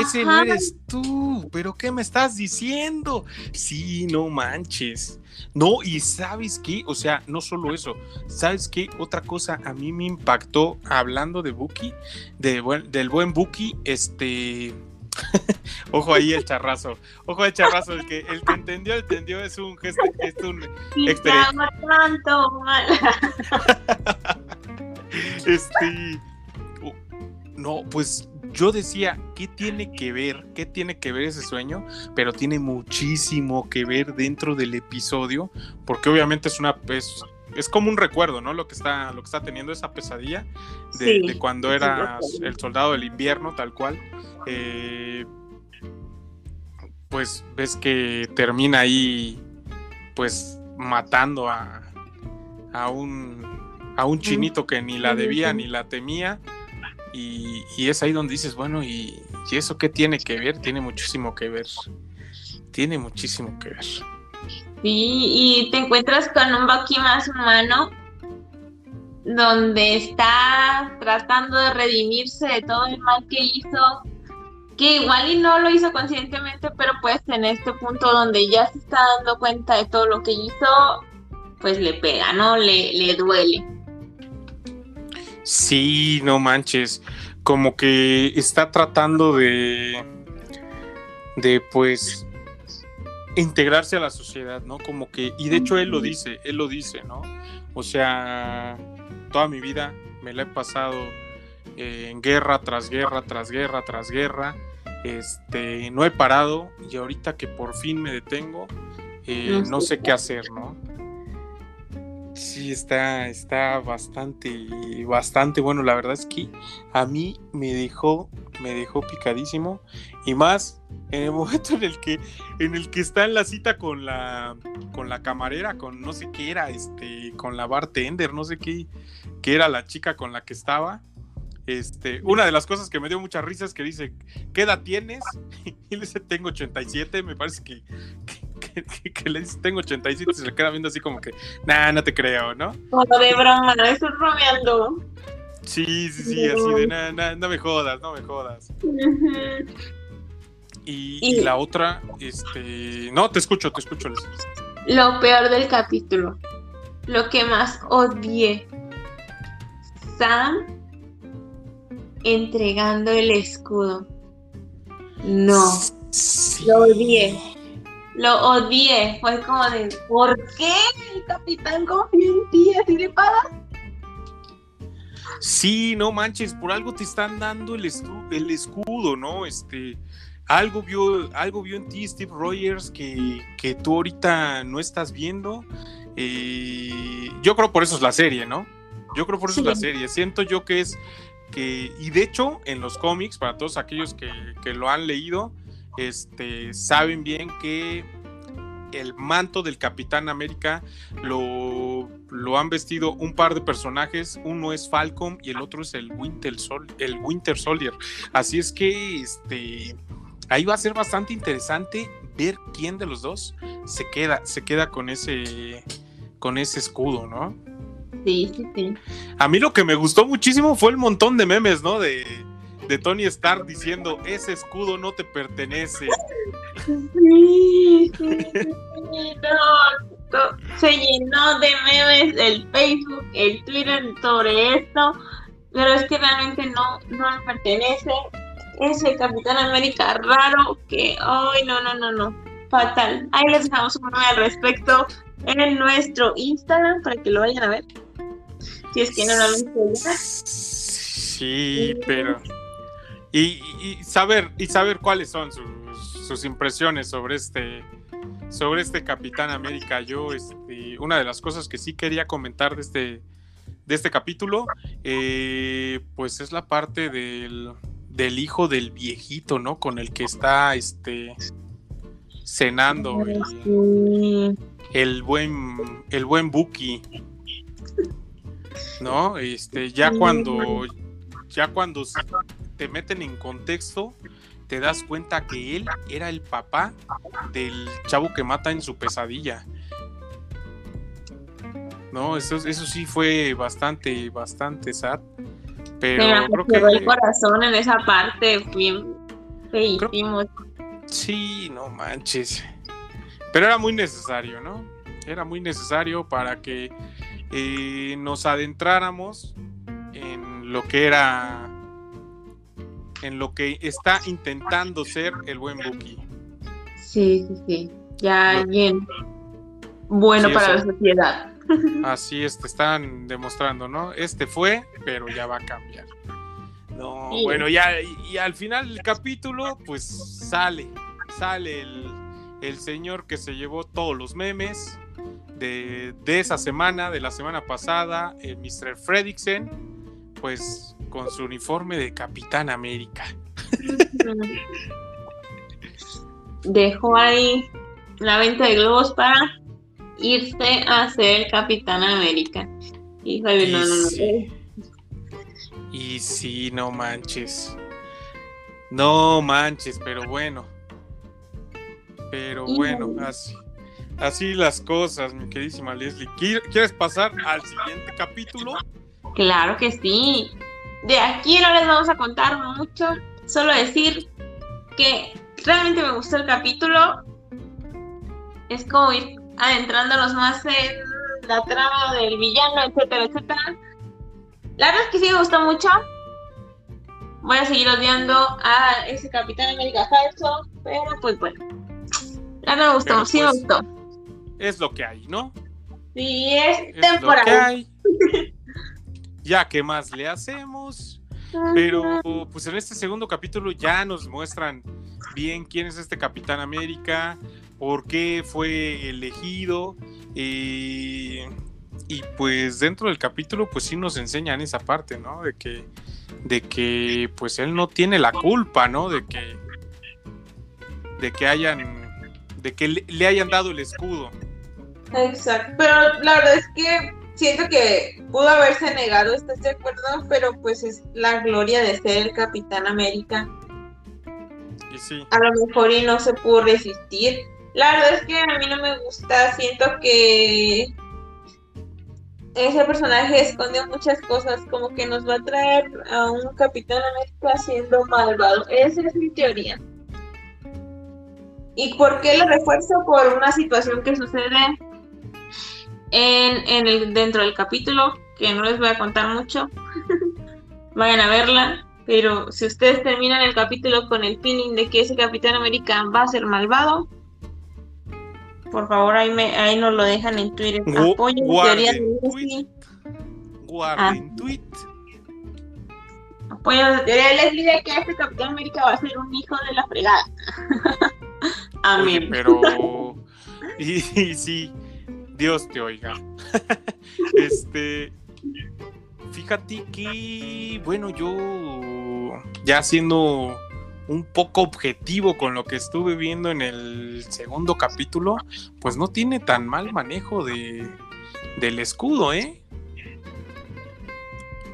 Ese no eres tú, pero ¿qué me estás diciendo? Sí, no manches. No, y sabes qué, o sea, no solo eso, ¿sabes qué? Otra cosa a mí me impactó hablando de Buki, de buen- del buen Buki, este... Ojo ahí el charrazo, ojo el charrazo, el que, el que entendió, entendió, es un gesto, es un, mal. Este. No, pues yo decía, ¿qué tiene que ver? ¿Qué tiene que ver ese sueño? Pero tiene muchísimo que ver dentro del episodio, porque obviamente es una. Es, es como un recuerdo, ¿no? Lo que está, lo que está teniendo esa pesadilla de, Sí, de cuando era el soldado del invierno, tal cual. Eh, pues ves que termina ahí, pues matando a, a un a un chinito que ni la debía ni la temía. Y, es ahí donde dices, bueno, ¿y, ¿y eso qué tiene que ver? Tiene muchísimo que ver. Tiene muchísimo que ver. Sí, y te encuentras con un Bucky más humano, donde está tratando de redimirse de todo el mal que hizo, que igual y no lo hizo conscientemente, pero pues en este punto donde ya se está dando cuenta de todo lo que hizo, pues le pega, ¿no? Le, le duele. Sí, no manches. Como que está tratando de. de pues. integrarse a la sociedad, ¿no? Como que. Y de hecho él lo dice, él lo dice, ¿no? O sea, toda mi vida me la he pasado eh, en guerra tras guerra, tras guerra, tras guerra. Este, no he parado y ahorita que por fin me detengo, eh, No sé qué hacer, ¿no? Sí, está, está bastante, bastante bueno. La verdad es que a mí me dejó, me dejó picadísimo. Y más en el momento en el que, en el que está en la cita con la, con la camarera, con no sé qué era, este, con la bartender, no sé qué, qué era la chica con la que estaba. Este, una de las cosas que me dio mucha risa es que dice, ¿qué edad tienes? Y le dice, tengo 87, me parece que, que, que- que le dice, tengo 87, y se le queda viendo así como que, nah, no te creo, ¿no? Como de broma, no estoy bromeando. Sí, sí, sí, así de, nah, nah, no me jodas, no me jodas. Y, Y- y la otra, este, no, te escucho, te escucho. Lo peor del capítulo. Lo que más odié. Sam entregando el escudo. No, Sí. lo odié. Lo odié. Fue como de, ¿por qué el capitán confía en ti? Así de pagas. Sí, no manches, por algo te están dando el, el escudo, ¿no? Este, algo vio, algo vio en ti Steve Rogers que, que tú ahorita no estás viendo. Eh, yo creo por eso es la serie, ¿no? Yo creo por eso es la serie. Siento yo que es que, y de hecho, en los cómics, para todos aquellos que, que lo han leído, este, saben bien que el manto del Capitán América lo, lo han vestido un par de personajes, uno es Falcon y el otro es el Winter, Sol, el Winter Soldier. Así es que este ahí va a ser bastante interesante ver quién de los dos se queda, se queda con ese, con ese escudo, ¿no? Sí, sí, sí. A mí lo que me gustó muchísimo fue el montón de memes, ¿no? De, de Tony Stark diciendo, ese escudo no te pertenece. Sí, sí, sí, no, se llenó de memes el Facebook, el Twitter sobre esto, pero es que realmente no, no le pertenece. Es el Capitán América raro que, ay, no, no, no, no, fatal. Ahí les dejamos un meme al respecto en nuestro Instagram para que lo vayan a ver. Si es que no lo han visto ya. Sí, pero... Y, saber, y saber cuáles son sus, sus impresiones sobre este sobre este Capitán América. Yo, este, una de las cosas que sí quería comentar de este, de este capítulo, eh, pues es la parte del, del, hijo del viejito, ¿no? Con el que está este, cenando el, el buen, el buen Buki. ¿No? Este, ya cuando, ya cuando te meten en contexto, te das cuenta que él era el papá del chavo que mata en su pesadilla. No, eso, eso sí fue bastante, bastante sad. Pero creo que. el corazón en esa parte, bien feísimo. Sí, no manches. Pero era muy necesario, ¿no? Era muy necesario para que eh, nos adentráramos en lo que era en lo que está intentando ser el buen Buki. Sí, sí, sí. Ya bien bueno para la sociedad. Así es, te están demostrando, ¿no? Este fue, pero ya va a cambiar. No, bueno, ya, y, al final del capítulo, pues sale, sale el, el señor que se llevó todos los memes de, de, esa semana, de la semana pasada, el Mr. Fredricksen, pues con su uniforme de Capitán América. Dejó ahí la venta de globos para irse a ser Capitán América. y no, no, no. Sí. Y sí, no manches. No manches, pero bueno. Pero bueno, así, así las cosas, mi queridísima Leslie. ¿Quieres pasar al siguiente capítulo? Claro que sí de aquí no les vamos a contar mucho, solo decir que realmente me gustó el capítulo. Es como ir adentrándonos más en la trama del villano, etcétera, etcétera. La verdad es que sí me gustó mucho. Voy a seguir odiando a ese Capitán América falso, pero pues bueno. La verdad me gustó, sí me pues, gustó. Es lo que hay, ¿no? Sí, es, temporal. ya qué más le hacemos. Pero pues en este segundo capítulo ya nos muestran bien quién es este Capitán América, por qué fue elegido. Eh, y pues dentro del capítulo pues sí nos enseñan esa parte, ¿no? De que, de que pues él no tiene la culpa, ¿no? De que, de que hayan, de que le, le hayan dado el escudo. Exacto, pero la verdad es que siento que pudo haberse negado, ¿estás de acuerdo? Pero pues es la gloria de ser el Capitán América. Y sí. A lo mejor y no se pudo resistir. La verdad es que a mí no me gusta, siento que ese personaje esconde muchas cosas, como que nos va a traer a un Capitán América siendo malvado. Esa es mi teoría. ¿Y por qué lo refuerzo? Por una situación que sucede en, el, dentro del capítulo, que no les voy a contar mucho. Vayan a verla. Pero si ustedes terminan el capítulo con el feeling de que ese Capitán América va a ser malvado, por favor ahí, me, ahí nos lo dejan en Twitter. Apoyen teoría de Leslie. Guarden ah. tweet. Apoyen la teoría de Leslie de que este Capitán América va a ser un hijo de la fregada. Amén. pero. y sí. Dios te oiga. este, fíjate que, bueno, yo ya siendo un poco objetivo con lo que estuve viendo en el segundo capítulo, pues no tiene tan mal manejo de, del escudo, ¿eh?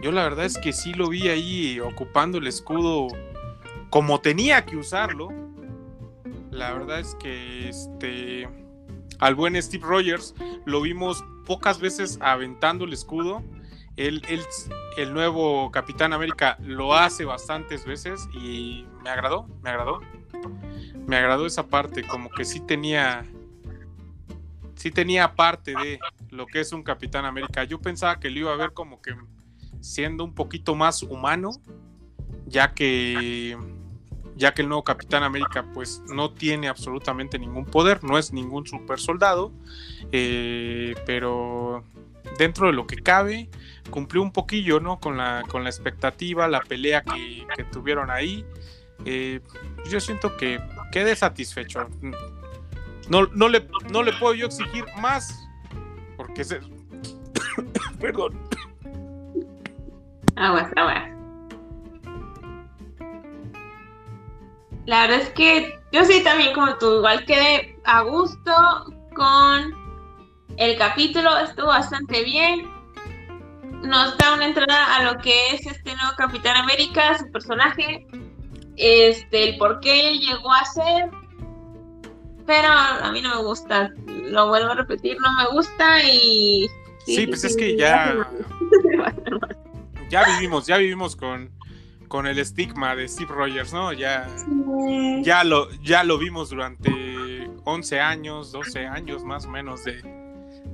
Yo la verdad es que sí lo vi ahí ocupando el escudo como tenía que usarlo, La verdad es que este al buen Steve Rogers lo vimos pocas veces aventando el escudo. El, el, nuevo Capitán América lo hace bastantes veces y me agradó, me agradó. Me agradó esa parte, como que sí tenía, sí tenía parte de lo que es un Capitán América. Yo pensaba que lo iba a ver como que siendo un poquito más humano, ya que ya que el nuevo Capitán América pues no tiene absolutamente ningún poder, no es ningún super soldado, eh, pero dentro de lo que cabe cumplió un poquillo, ¿no? Con la, con la expectativa, la pelea que, tuvieron ahí. Eh, yo siento que quedé satisfecho. No, no, le, no le puedo yo exigir más, porque se... Perdón. Aguas, aguas. La verdad es que yo sí también como tú, igual quedé a gusto con el capítulo, estuvo bastante bien. Nos da una entrada a lo que es este nuevo Capitán América, su personaje, este, el por qué llegó a ser. Pero a mí no me gusta, lo vuelvo a repetir, no me gusta y... Sí, pues es que ya... ya vivimos, ya vivimos con con el estigma de Steve Rogers, ¿no? Ya, ya, lo, ya lo vimos durante 11 años, 12 años más o menos de,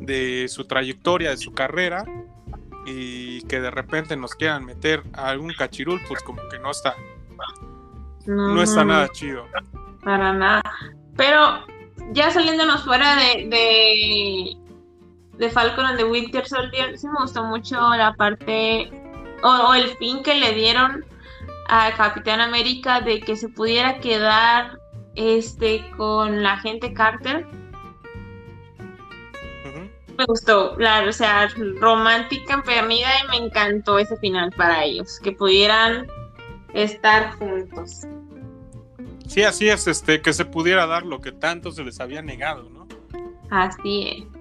de su trayectoria, de su carrera, y que de repente nos quieran meter a algún cachirul, pues como que no está, no, está nada chido. Para nada. Pero ya saliéndonos fuera de, de, de Falcon and the Winter Soldier, sí me gustó mucho la parte o, el fin que le dieron a Capitán América de que se pudiera quedar este con la gente Carter. Me gustó, claro, o sea, romántica empedernida y me encantó ese final para ellos, que pudieran estar juntos. Sí, así es, este, que se pudiera dar lo que tanto se les había negado, ¿no? Así es.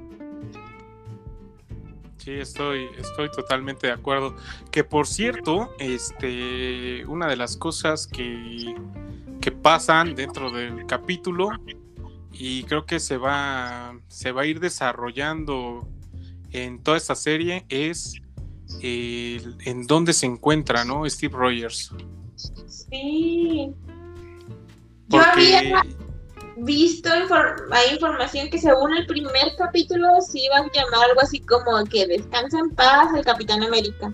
Sí, estoy, estoy totalmente de acuerdo. Que por cierto, este, una de las cosas que, que pasan dentro del capítulo y creo que se va, se va a ir desarrollando en toda esta serie es en dónde se encuentra, ¿no? Steve Rogers. Sí. Yo había visto hay información que según el primer capítulo se iba a llamar algo así como que descansa en paz el Capitán América.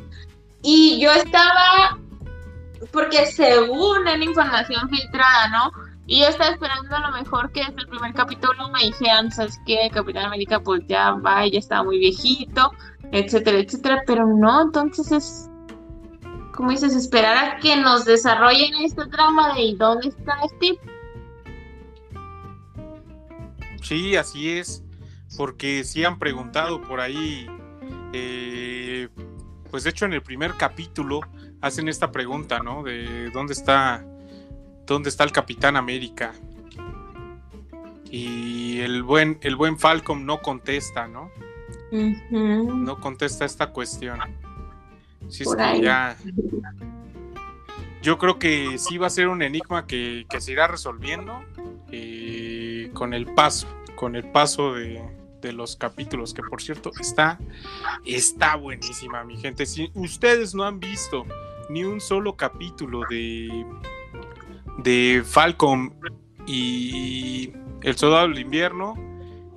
Y yo estaba, porque según la información filtrada, ¿no? Y yo estaba esperando a lo mejor que desde el primer capítulo me dijeran, ¿sabes qué? Capitán América pues ya va, ya estaba muy viejito, etcétera, etcétera. Pero no, entonces es, como dices, esperar a que nos desarrollen esta trama de dónde está Steve Sí, así es, porque sí han preguntado por ahí, eh, pues de hecho en el primer capítulo hacen esta pregunta, ¿no? De dónde está, dónde está el Capitán América. Y el buen, el buen Falcon no contesta, ¿no? No contesta esta cuestión. Sí, es que ya. Yo creo que sí va a ser un enigma que, que se irá resolviendo. Eh, con el paso, con el paso de, los capítulos, que por cierto está, está buenísima, mi gente. Si ustedes no han visto ni un solo capítulo de, de Falcon y El Soldado del Invierno,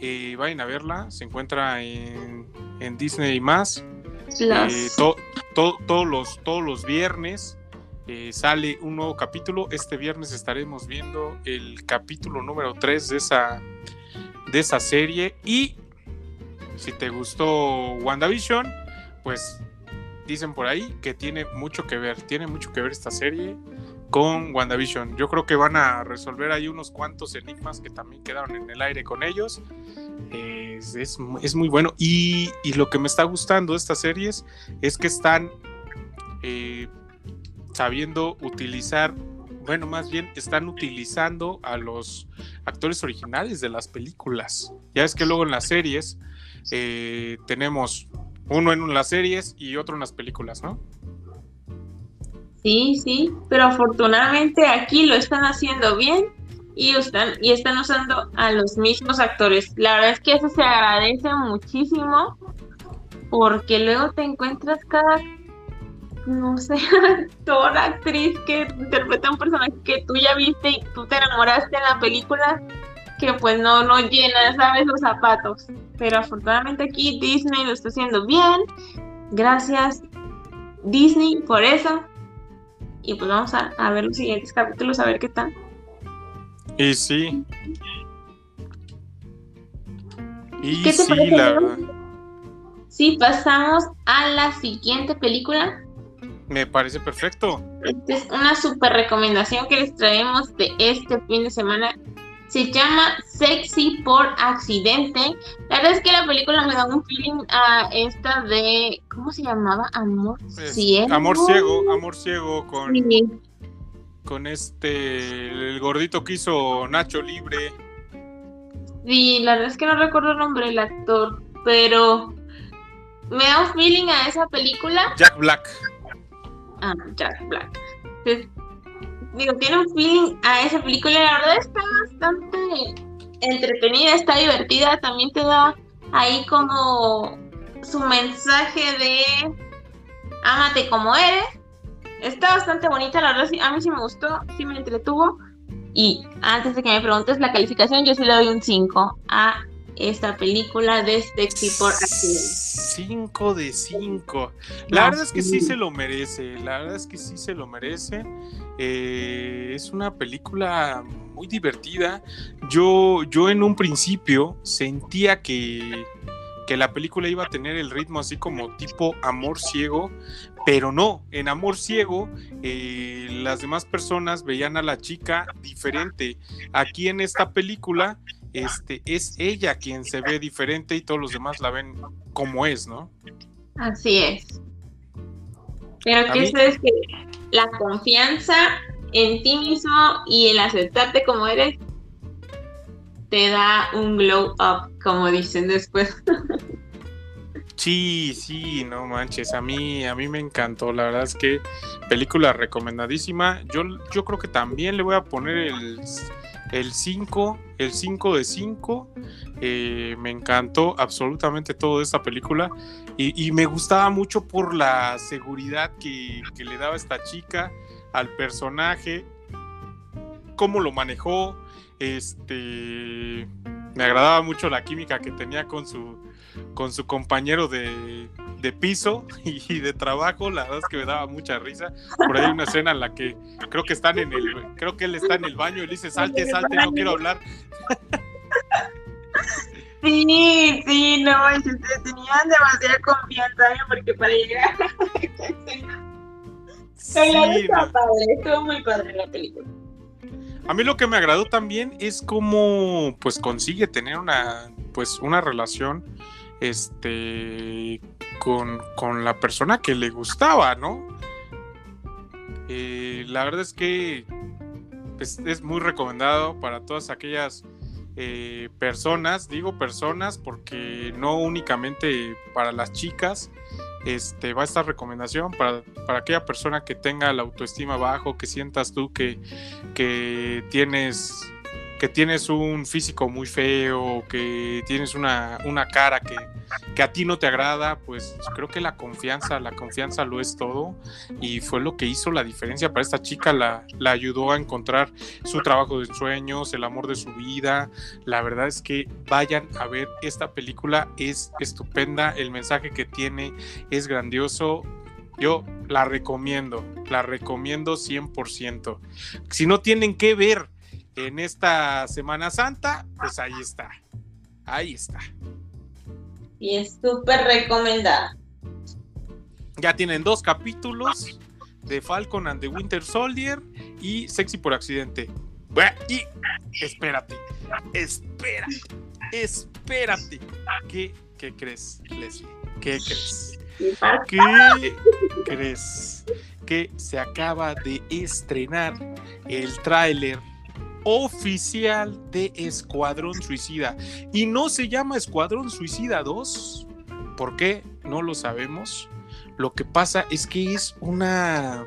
eh, vayan a verla, se encuentra en, en Disney y más. Eh, todos, los, todos los viernes eh, sale un nuevo capítulo. Este viernes estaremos viendo el capítulo número 3 de esa, de esa serie. Y si te gustó WandaVision, pues dicen por ahí que tiene mucho que ver. Tiene mucho que ver esta serie con WandaVision. Yo creo que van a resolver ahí unos cuantos enigmas que también quedaron en el aire con ellos. Es, muy bueno. Y, lo que me está gustando de estas series es que están eh, sabiendo utilizar, bueno, más bien están utilizando a los actores originales de las películas. Ya es que luego en las series eh, tenemos uno en las series y otro en las películas, ¿no? Sí, sí, pero afortunadamente aquí lo están haciendo bien y están, y están usando a los mismos actores. La verdad es que eso se agradece muchísimo porque luego te encuentras cada, no sé, actor, actriz que interpreta un personaje que tú ya viste y tú te enamoraste en la película que pues no, no llena, ¿sabes? Los zapatos. Pero afortunadamente aquí Disney lo está haciendo bien. Gracias Disney por eso. Y pues vamos a, a ver los siguientes capítulos, a ver qué tal. Y sí. Y ¿Qué te sí, la Sí, pasamos a la siguiente película. Me parece perfecto. Esta es una super recomendación que les traemos de este fin de semana se llama Sexy por accidente. La verdad es que la película me da un feeling a esta de. ¿Cómo se llamaba? Amor ciego. Amor ciego, amor ciego con. Con este. El gordito que hizo Nacho Libre. Sí, la verdad es que no recuerdo el nombre del actor, pero. Me da un feeling a esa película. Jack Black. Ah, Jack Black digo, tiene un feeling a esa película. La verdad está bastante entretenida, está divertida. También te da ahí como su mensaje de ámate como eres. Está bastante bonita, la verdad, a mí sí me gustó, sí me entretuvo. Y antes de que me preguntes la calificación, yo sí le doy un 5 a esta película de Sexy por accidente. 5 de 5. La verdad es que sí se lo merece. La verdad es que sí se lo merece. Eh, es una película muy divertida. Yo, yo en un principio sentía que, que la película iba a tener el ritmo así como tipo amor ciego, pero no, en amor ciego eh, las demás personas veían a la chica diferente. Aquí en esta película este, es ella quien se ve diferente y todos los demás la ven como es, ¿no? Así es. Pero que eso es que la confianza en ti mismo y el aceptarte como eres te da un glow up, como dicen después. Sí, sí, no manches, a mí, a mí me encantó, la verdad es que película recomendadísima. Yo, yo creo que también le voy a poner el el 5, el 5 de 5. Eh, me encantó absolutamente todo de esta película y, me gustaba mucho por la seguridad que, le daba esta chica al personaje, cómo lo manejó, este, me agradaba mucho la química que tenía con su, con su compañero de, de piso y de trabajo, la verdad es que me daba mucha risa. Por ahí hay una escena en la que creo que están en el, creo que él está en el baño y le dice, salte, salte, no quiero hablar. Sí, sí, no, tenían demasiada confianza porque para llegar a esa escena. Sí, estuvo muy padre la película. A mí lo que me agradó también es cómo pues consigue tener una pues una relación este con, la persona que le gustaba, ¿no? Eh, la verdad es que pues, es muy recomendado para todas aquellas eh, personas, digo personas porque no únicamente para las chicas, este, va esta recomendación para, para aquella persona que tenga la autoestima bajo, que sientas tú que, que tienes que tienes un físico muy feo, que tienes una, una cara que, que, a ti no te agrada, pues creo que la confianza, la confianza lo es todo y fue lo que hizo la diferencia para esta chica, la, la ayudó a encontrar su trabajo de sueños, el amor de su vida. La verdad es que vayan a ver esta película, es estupenda, el mensaje que tiene es grandioso. Yo la recomiendo, la recomiendo 100%. Si no tienen que ver en esta Semana Santa, pues ahí está. Ahí está. Y es súper recomendada. Ya tienen dos capítulos de Falcon and the Winter Soldier y Sexy por accidente. Y espérate, espérate, espérate. ¿Qué, qué crees, Leslie? ¿Qué crees? ¿Qué crees? Que se acaba de estrenar el tráiler oficial de Escuadrón Suicida. Y no se llama Escuadrón Suicida 2. ¿Por qué? No lo sabemos. Lo que pasa es que es una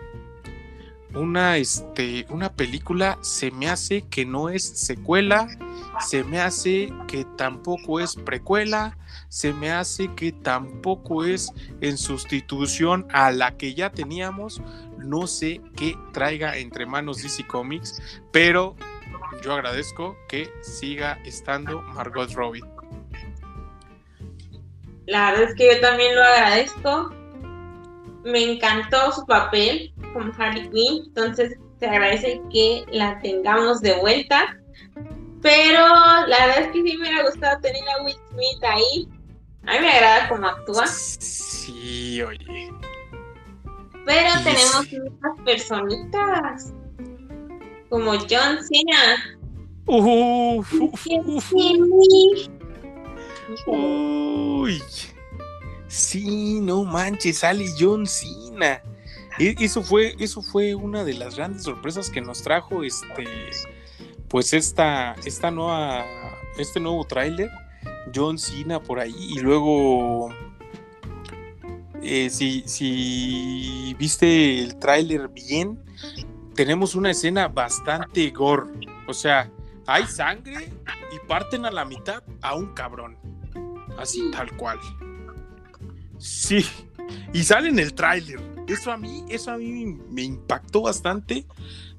una, este, una película se me hace que no es secuela, se me hace que tampoco es precuela, se me hace que tampoco es en sustitución a la que ya teníamos. No sé qué traiga entre manos DC Comics, pero yo agradezco que siga estando Margot Robbie. La verdad es que yo también lo agradezco. Me encantó su papel como Harley Quinn, entonces se agradece que la tengamos de vuelta. Pero la verdad es que sí me hubiera gustado tener a Will Smith ahí. A mí me agrada cómo actúa. Sí, oye. Pero tenemos muchas personitas. Como John Cena. Uf, Uy. Sí, no manches, sale John Cena. E, eso fue, eso fue una de las grandes sorpresas que nos trajo este, pues esta, esta nueva, este nuevo tráiler, John Cena por ahí, y luego, eh, si, si viste el tráiler bien, tenemos una escena bastante gore, o sea, hay sangre y parten a la mitad a un cabrón, así tal cual. Sí, y sale en el tráiler. Eso a mí, eso a mí me impactó bastante,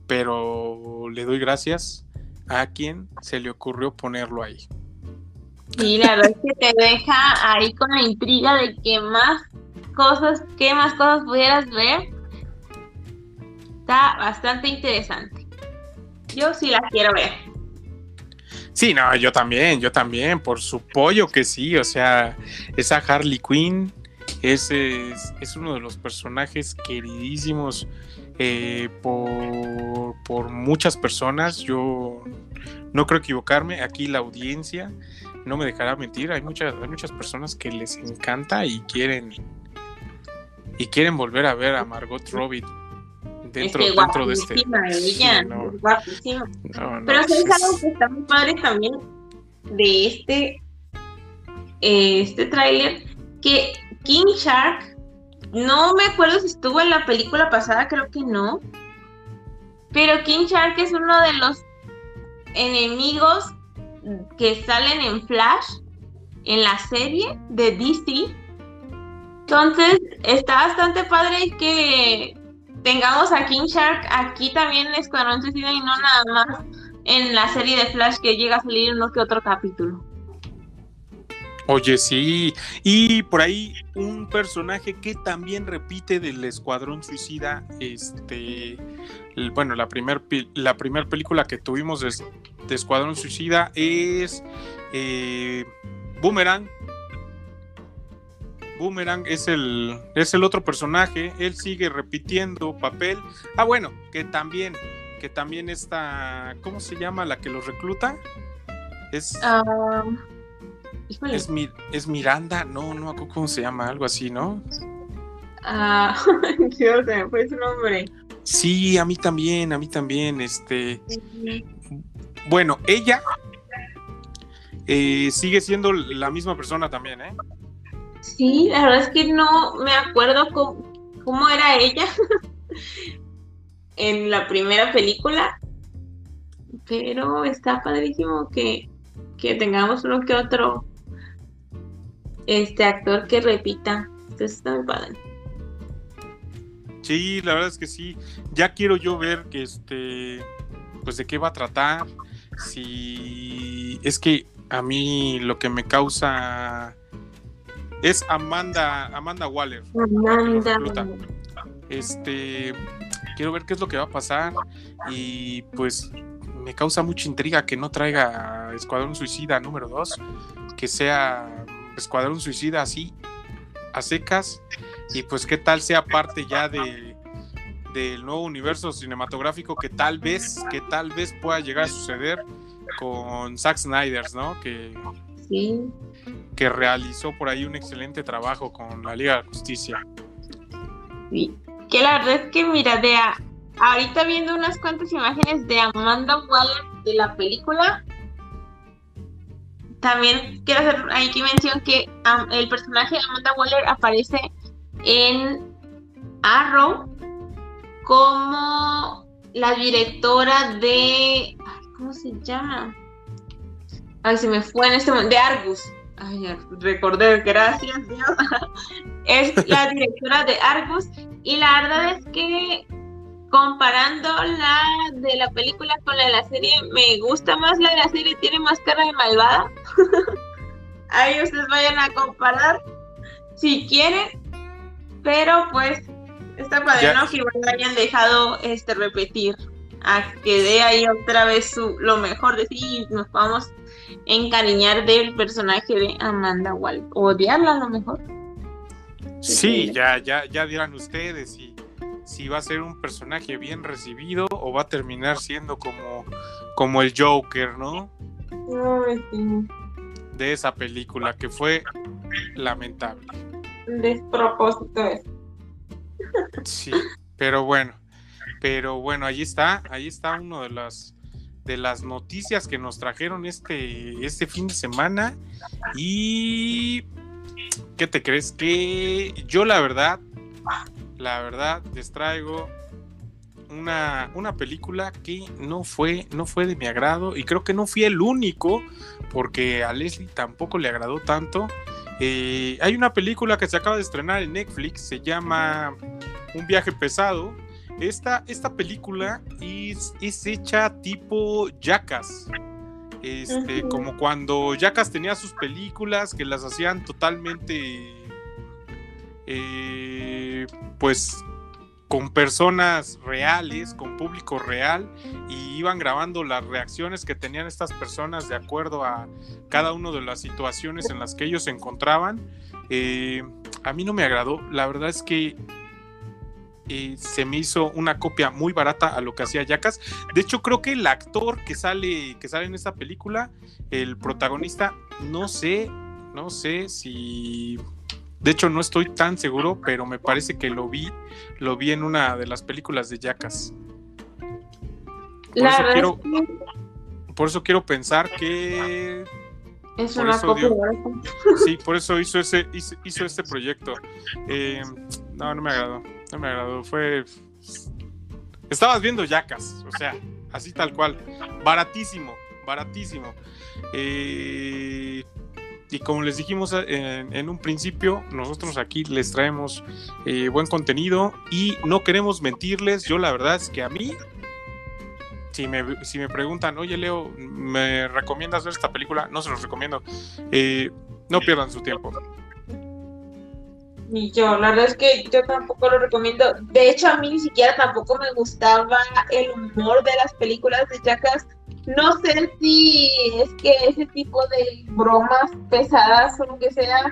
pero le doy gracias a quien se le ocurrió ponerlo ahí. Y la verdad es que te deja ahí con la intriga de que más cosas, qué más cosas pudieras ver. Está bastante interesante. Yo sí la quiero ver. Sí, no, yo también, yo también, por su pollo que sí, o sea, esa Harley Quinn es, es, uno de los personajes queridísimos eh, por, por, muchas personas. Yo no creo equivocarme. Aquí la audiencia no me dejará mentir. Hay muchas, hay muchas personas que les encanta y quieren y quieren volver a ver a Margot Robbie dentro, dentro de este. Ella, guapísima. Pero es algo que está muy padre también de este eh, este tráiler que King Shark, no me acuerdo si estuvo en la película pasada, creo que no. Pero King Shark es uno de los enemigos que salen en Flash en la serie de DC. Entonces, está bastante padre que tengamos a King Shark aquí también en Escuadrón Suicida y no nada más en la serie de Flash que llega a salir uno que otro capítulo. Oye, sí. Y por ahí un personaje que también repite del Escuadrón Suicida, este, bueno, la primera la primer película que tuvimos de, Escuadrón Suicida es eh, Boomerang. Boomerang es el, es el otro personaje, él sigue repitiendo papel. Ah, bueno, que también, que también está, ¿cómo se llama la que los recluta? Es... Ah, es, es Miranda, no, no cómo se llama, algo así, ¿no? Ah, Dios, se me fue su nombre. Sí, a mí también, a mí también, este. Bueno, ella eh, sigue siendo la misma persona también, ¿eh? Sí, la verdad es que no me acuerdo cómo, era ella en la primera película, pero está padrísimo que, que tengamos uno que otro este actor que repita. Entonces está muy padre. Sí, la verdad es que sí. Ya quiero yo ver que este, pues de qué va a tratar. Si es que a mí lo que me causa es Amanda, Amanda Waller. Amanda. Este, quiero ver qué es lo que va a pasar y pues me causa mucha intriga que no traiga Escuadrón Suicida número 2, que sea Escuadrón Suicida así, a secas, y pues qué tal sea parte ya de del nuevo universo cinematográfico que tal vez, que tal vez pueda llegar a suceder con Zack Snyder, ¿no? Que, que realizó por ahí un excelente trabajo con la Liga de Justicia. Que la verdad es que mira, de ahorita viendo unas cuantas imágenes de Amanda Waller de la película, también quiero hacer aquí mención que el personaje de Amanda Waller aparece en Arrow como la directora de. ¿Cómo se llama? Ay, se me fue en este momento. De Argus. Ay, recordé, gracias Dios. es la directora de Argus. Y la verdad es que comparando la de la película con la de la serie, me gusta más la de la serie, tiene más cara de malvada. Ahí ustedes vayan a comparar si quieren. Pero pues está padre, ¿no? Que igual hayan dejado este repetir. A que dé ahí otra vez su, lo mejor de sí y nos podamos encariñar del personaje de Amanda Wall. Odiarla a lo mejor. Sí, ya, ya, ya dirán ustedes si, si va a ser un personaje bien recibido o va a terminar siendo como, como el Joker, ¿no? De esa película que fue lamentable. Despropósito Sí, pero bueno, pero bueno, ahí está, ahí está uno de las de las noticias que nos trajeron este, este fin de semana. Y ¿qué te crees? Que yo la verdad, la verdad, les traigo una, una, película que no fue, no fue de mi agrado y creo que no fui el único porque a Leslie tampoco le agradó tanto. Eh, hay una película que se acaba de estrenar en Netflix, se llama Un viaje pesado. Esta, esta película es, es hecha tipo Jackass. Este, como cuando Jackass tenía sus películas que las hacían totalmente eh, pues con personas reales, con público real, y iban grabando las reacciones que tenían estas personas de acuerdo a cada una de las situaciones en las que ellos se encontraban. Eh, a mí no me agradó, la verdad es que eh, se me hizo una copia muy barata a lo que hacía Jackass. De hecho, creo que el actor que sale, que sale en esta película, el protagonista, no sé, no sé si de hecho, no estoy tan seguro, pero me parece que lo vi, lo vi en una de las películas de Jackass. Por, eso quiero, por eso quiero pensar que es una copia Sí, por eso hizo ese hizo, este proyecto. Eh, no, no me agradó. No me agradó. Fue. Estabas viendo Jackass, o sea, así tal cual. Baratísimo, baratísimo. Eh, y como les dijimos eh, en, un principio, nosotros aquí les traemos eh, buen contenido y no queremos mentirles. Yo la verdad es que a mí, si me, si me preguntan, oye Leo, ¿me recomiendas ver esta película? No se los recomiendo. Eh, no pierdan su tiempo. Ni yo, la verdad es que yo tampoco lo recomiendo. De hecho, a mí ni siquiera tampoco me gustaba el humor de las películas de Jackass no sé si es que ese tipo de bromas pesadas o lo que sea,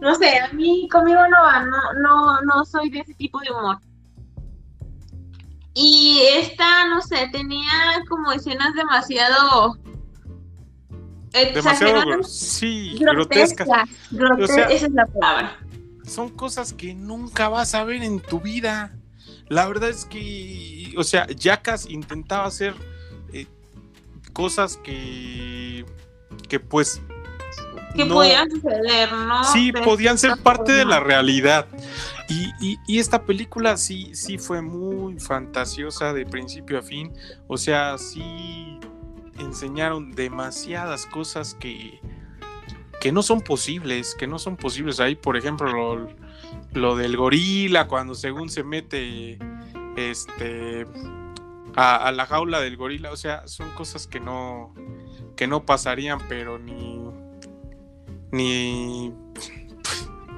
no sé, a mí conmigo no va, no, no, no soy de ese tipo de humor. Y esta, no sé, tenía como escenas demasiado demasiado sí, grotescas. esa es la palabra. Son cosas que nunca vas a ver en tu vida. La verdad es que, o sea, Jackass intentaba hacer cosas que, que pues... Que podían suceder, ¿no? Sí, podían ser parte de la realidad. Y, y, esta película sí, sí fue muy fantasiosa de principio a fin. O sea, sí enseñaron demasiadas cosas que, que no son posibles, que no son posibles. Ahí, por ejemplo, lo, lo del gorila, cuando según se mete este a, la jaula del gorila. O sea, son cosas que no, que no pasarían, pero ni, ni,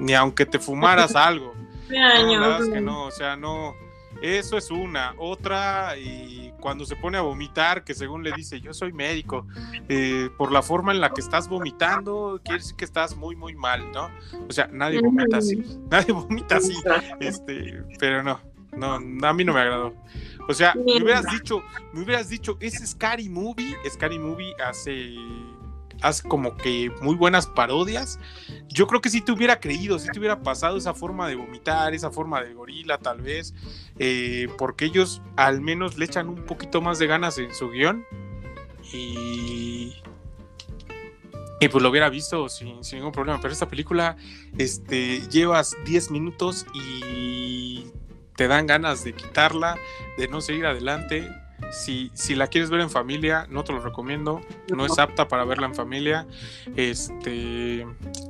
ni aunque te fumaras algo. No, que no, o sea, no. Eso es una. Otra, y cuando se pone a vomitar, que según le dice, yo soy médico, eh, por la forma en la que estás vomitando, quiere decir que estás muy, muy mal, ¿no? O sea, nadie vomita así. Nadie vomita así. Este, pero no, no, a mí no me agradó. O sea, me hubieras dicho, me hubieras dicho, es Scary Movie. Scary Movie hace, hace como que muy buenas parodias. Yo creo que si te hubiera creído, si te hubiera pasado esa forma de vomitar, esa forma de gorila, tal vez, eh, porque ellos al menos le echan un poquito más de ganas en su guion. Y, y pues lo hubiera visto sin, sin, ningún problema. Pero esta película, este, llevas 10 minutos y te dan ganas de quitarla, de no seguir adelante. Si, si la quieres ver en familia, no te lo recomiendo. No es apta para verla en familia. Este,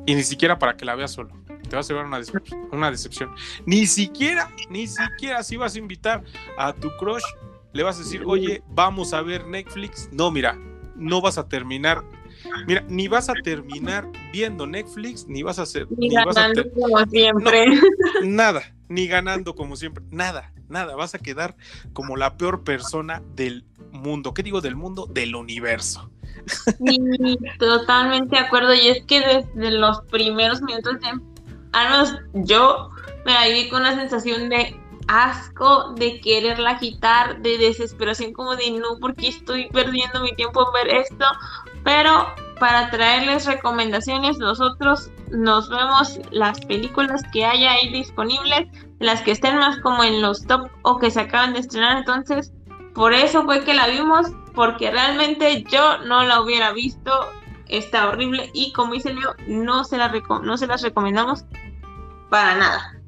y ni siquiera para que la veas solo. Te vas a llevar una, decepción, una decepción. Ni siquiera, ni siquiera si vas a invitar a tu crush, le vas a decir, oye, vamos a ver Netflix. No, mira, no vas a terminar Mira, ni vas a terminar viendo Netflix, ni vas a hacer. Ni, ganando como siempre. nada, ni ganando como siempre. Nada, nada. Vas a quedar como la peor persona del mundo. ¿Qué digo del mundo? Del universo. Sí, totalmente de acuerdo. Y es que desde los primeros minutos de. Al yo me vi con una sensación de asco, de quererla quitar, de desesperación, como de no, porque estoy perdiendo mi tiempo en ver esto. Pero para traerles recomendaciones, nosotros nos vemos las películas que haya ahí disponibles, las que estén más como en los top o que se acaban de estrenar. Entonces, por eso fue que la vimos, porque realmente yo no la hubiera visto. Está horrible y como dice Leo, no se, la no se las recomendamos para nada.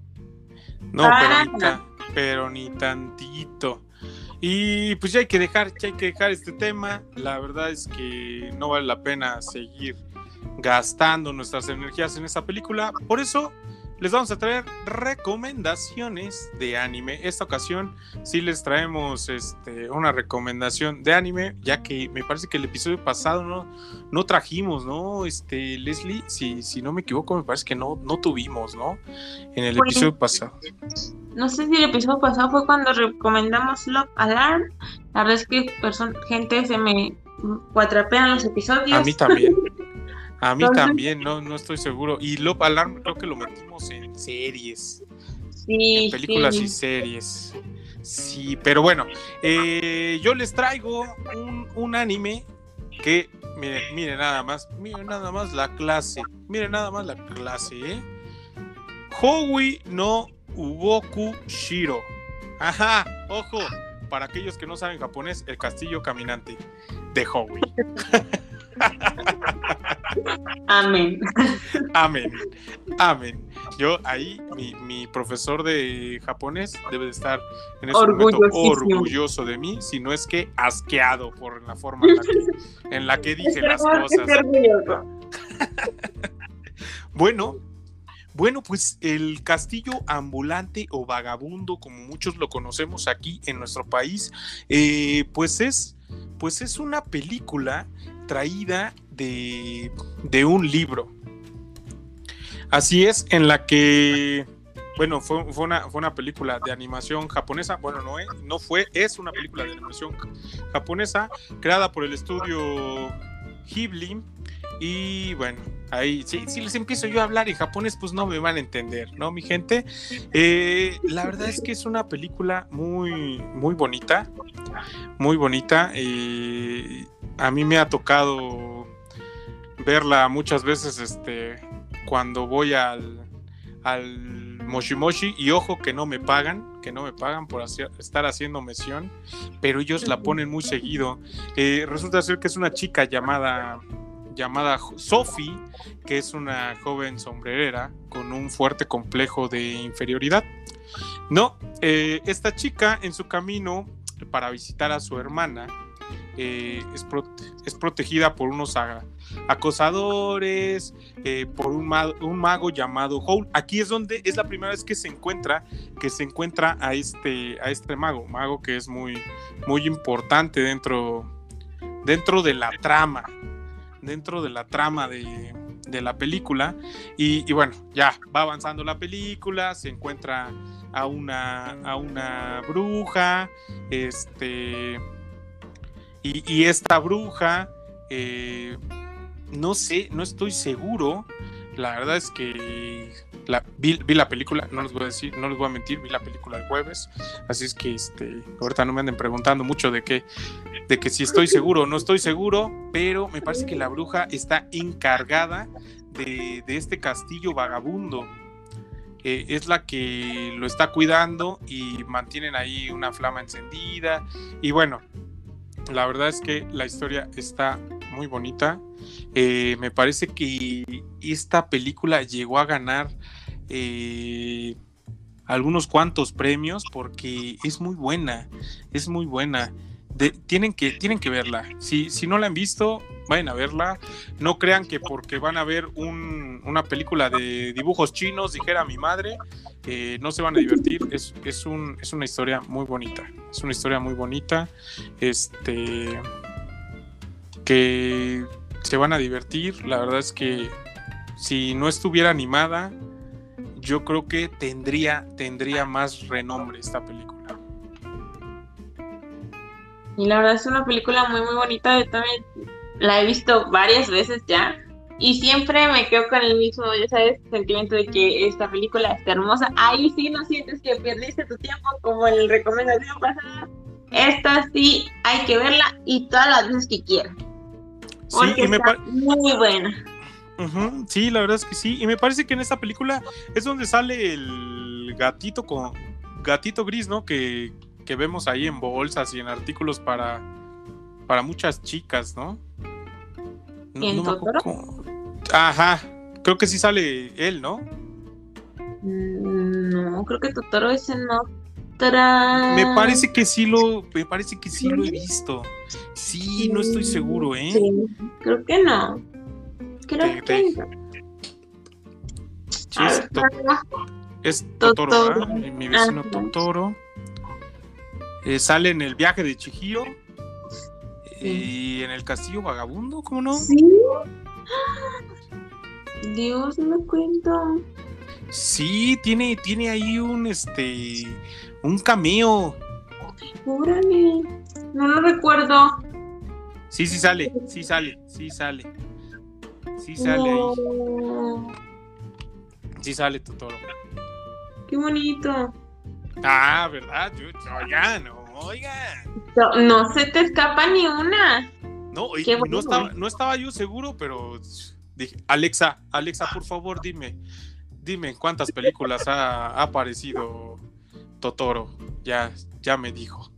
No, pero, pero ni tantito. Y pues ya hay que dejar, ya hay que dejar este tema. La verdad es que no vale la pena seguir gastando nuestras energías en esta película. Por eso les vamos a traer recomendaciones de anime. Esta ocasión sí les traemos este, una recomendación de anime, ya que me parece que el episodio pasado no, no trajimos, ¿no? Este, Leslie, si, si no me equivoco, me parece que no, no tuvimos, ¿no? En el episodio pasado. No sé si el episodio pasado fue cuando recomendamos Love Alarm. La verdad es que gente se me cuatrapean los episodios. A mí también. A mí también, no, no estoy seguro. Y Love Alarm creo que lo metimos en series. Sí. En películas y series. Sí, pero bueno, eh, yo les traigo un, anime que, miren, miren nada más, miren nada más la clase, miren nada más la clase, ¿eh? Howie no Ugoku Shiro. Ajá, ojo, para aquellos que no saben japonés, el castillo caminante de Howie. Amén. Amén. Amén. Yo ahí, mi, profesor de japonés debe de estar en ese momento orgulloso de mí, si no es que asqueado por la forma en la que, dije las cosas. bueno, bueno, pues el castillo ambulante o vagabundo, como muchos lo conocemos aquí en nuestro país, eh, pues es, pues es una película traída de, un libro. Así es, en la que, bueno, fue, una, fue una película de animación japonesa, bueno, no, no fue, es una película de animación japonesa creada por el estudio Ghibli y bueno, ahí, si, si, les empiezo yo a hablar en japonés, pues no me van a entender, ¿no, mi gente? Eh, la verdad es que es una película muy, muy bonita, muy bonita. Eh, a mí me ha tocado verla muchas veces este, cuando voy al, al Moshimoshi y ojo que no me pagan, que no me pagan por estar haciendo mención, pero ellos la ponen muy seguido. Eh, resulta ser que es una chica llamada llamada Sophie, que es una joven sombrerera con un fuerte complejo de inferioridad. No, eh, esta chica en su camino para visitar a su hermana eh, es, protegida por unos acosadores, eh, por un mago, llamado Howl. Aquí es donde es la primera vez que se encuentra, que se encuentra a este, a este mago, mago que es muy, muy importante dentro, dentro de la trama, dentro de la trama de, la película. Y, bueno, ya va avanzando la película, se encuentra a una, a una bruja, este y, esta bruja, eh, no sé, no estoy seguro. La verdad es que la, vi, la película, no les voy a decir, no les voy a mentir, vi la película el jueves. Así es que este, ahorita no me anden preguntando mucho de que, de que si estoy seguro o no estoy seguro, pero me parece que la bruja está encargada de, este castillo vagabundo. Eh, es la que lo está cuidando y mantienen ahí una flama encendida. Y bueno, la verdad es que la historia está muy bonita. Eh, me parece que esta película llegó a ganar eh, algunos cuantos premios porque es muy buena, es muy buena. Tienen, que, tienen que verla. Si, si no la han visto, vayan a verla. No crean que porque van a ver una película de dibujos chinos, dijera mi madre, eh, no se van a divertir. Es, es, un, es una historia muy bonita. Es una historia muy bonita. Este. Que se van a divertir. La verdad es que si no estuviera animada, yo creo que tendría, tendría más renombre esta película. Y la verdad es una película muy, muy bonita. Yo también la he visto varias veces ya. Y siempre me quedo con el mismo, ya sabes, sentimiento de que esta película está hermosa. Ahí sí no sientes que perdiste tu tiempo, como en la recomendación pasada. Esta sí hay que verla y todas las veces que quieras. Porque sí, me está muy buena. sí, la verdad es que sí. Y me parece que en esta película es donde sale el gatito con gatito gris, ¿no? Que, que vemos ahí en bolsas y en artículos para, para muchas chicas, ¿no? ¿En Totoro? Ajá, creo que sí sale él, ¿no? Mm, no, creo que Totoro es en otra. Me parece que sí lo, me parece que sí lo he visto. Sí, no estoy seguro, ¿eh? Sí, creo que no. Creo que no. Sí, es, es, Totoro, Mi vecino Totoro. Eh, sale en el viaje de Chihiro. Y en el castillo vagabundo, ¿cómo no? Sí. Dios me cuenta. Sí, tiene, tiene ahí un este un cameo. Órale, no lo recuerdo. Sí, sí sale, sí sale, sí sale. Sí sale ahí. Sí sale Totoro. Qué bonito. Ah, ¿verdad? Yo, ya, no, oiga. No, se te escapa ni una. No, no, estaba, no estaba yo seguro, pero dije, Alexa, Alexa, por favor, dime, dime cuántas películas ha, aparecido Totoro. Ya, ya me dijo.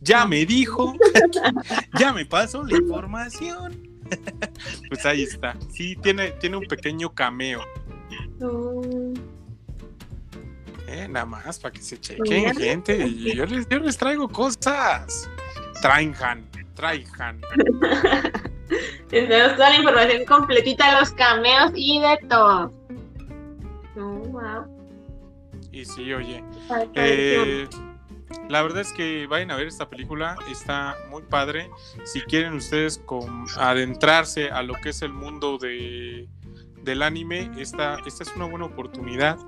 Ya me dijo. ya me pasó la información. pues ahí está. Sí, tiene, tiene un pequeño cameo. Eh, nada más para que se chequen, gente. Yo les, yo les traigo cosas. Traigan, traigan. Tenemos toda la información completita, los cameos y de todo. Oh, wow. Y sí, oye. Eh, la verdad es que vayan a ver esta película, está muy padre. Si quieren ustedes con, adentrarse a lo que es el mundo de, del anime, esta, esta es una buena oportunidad,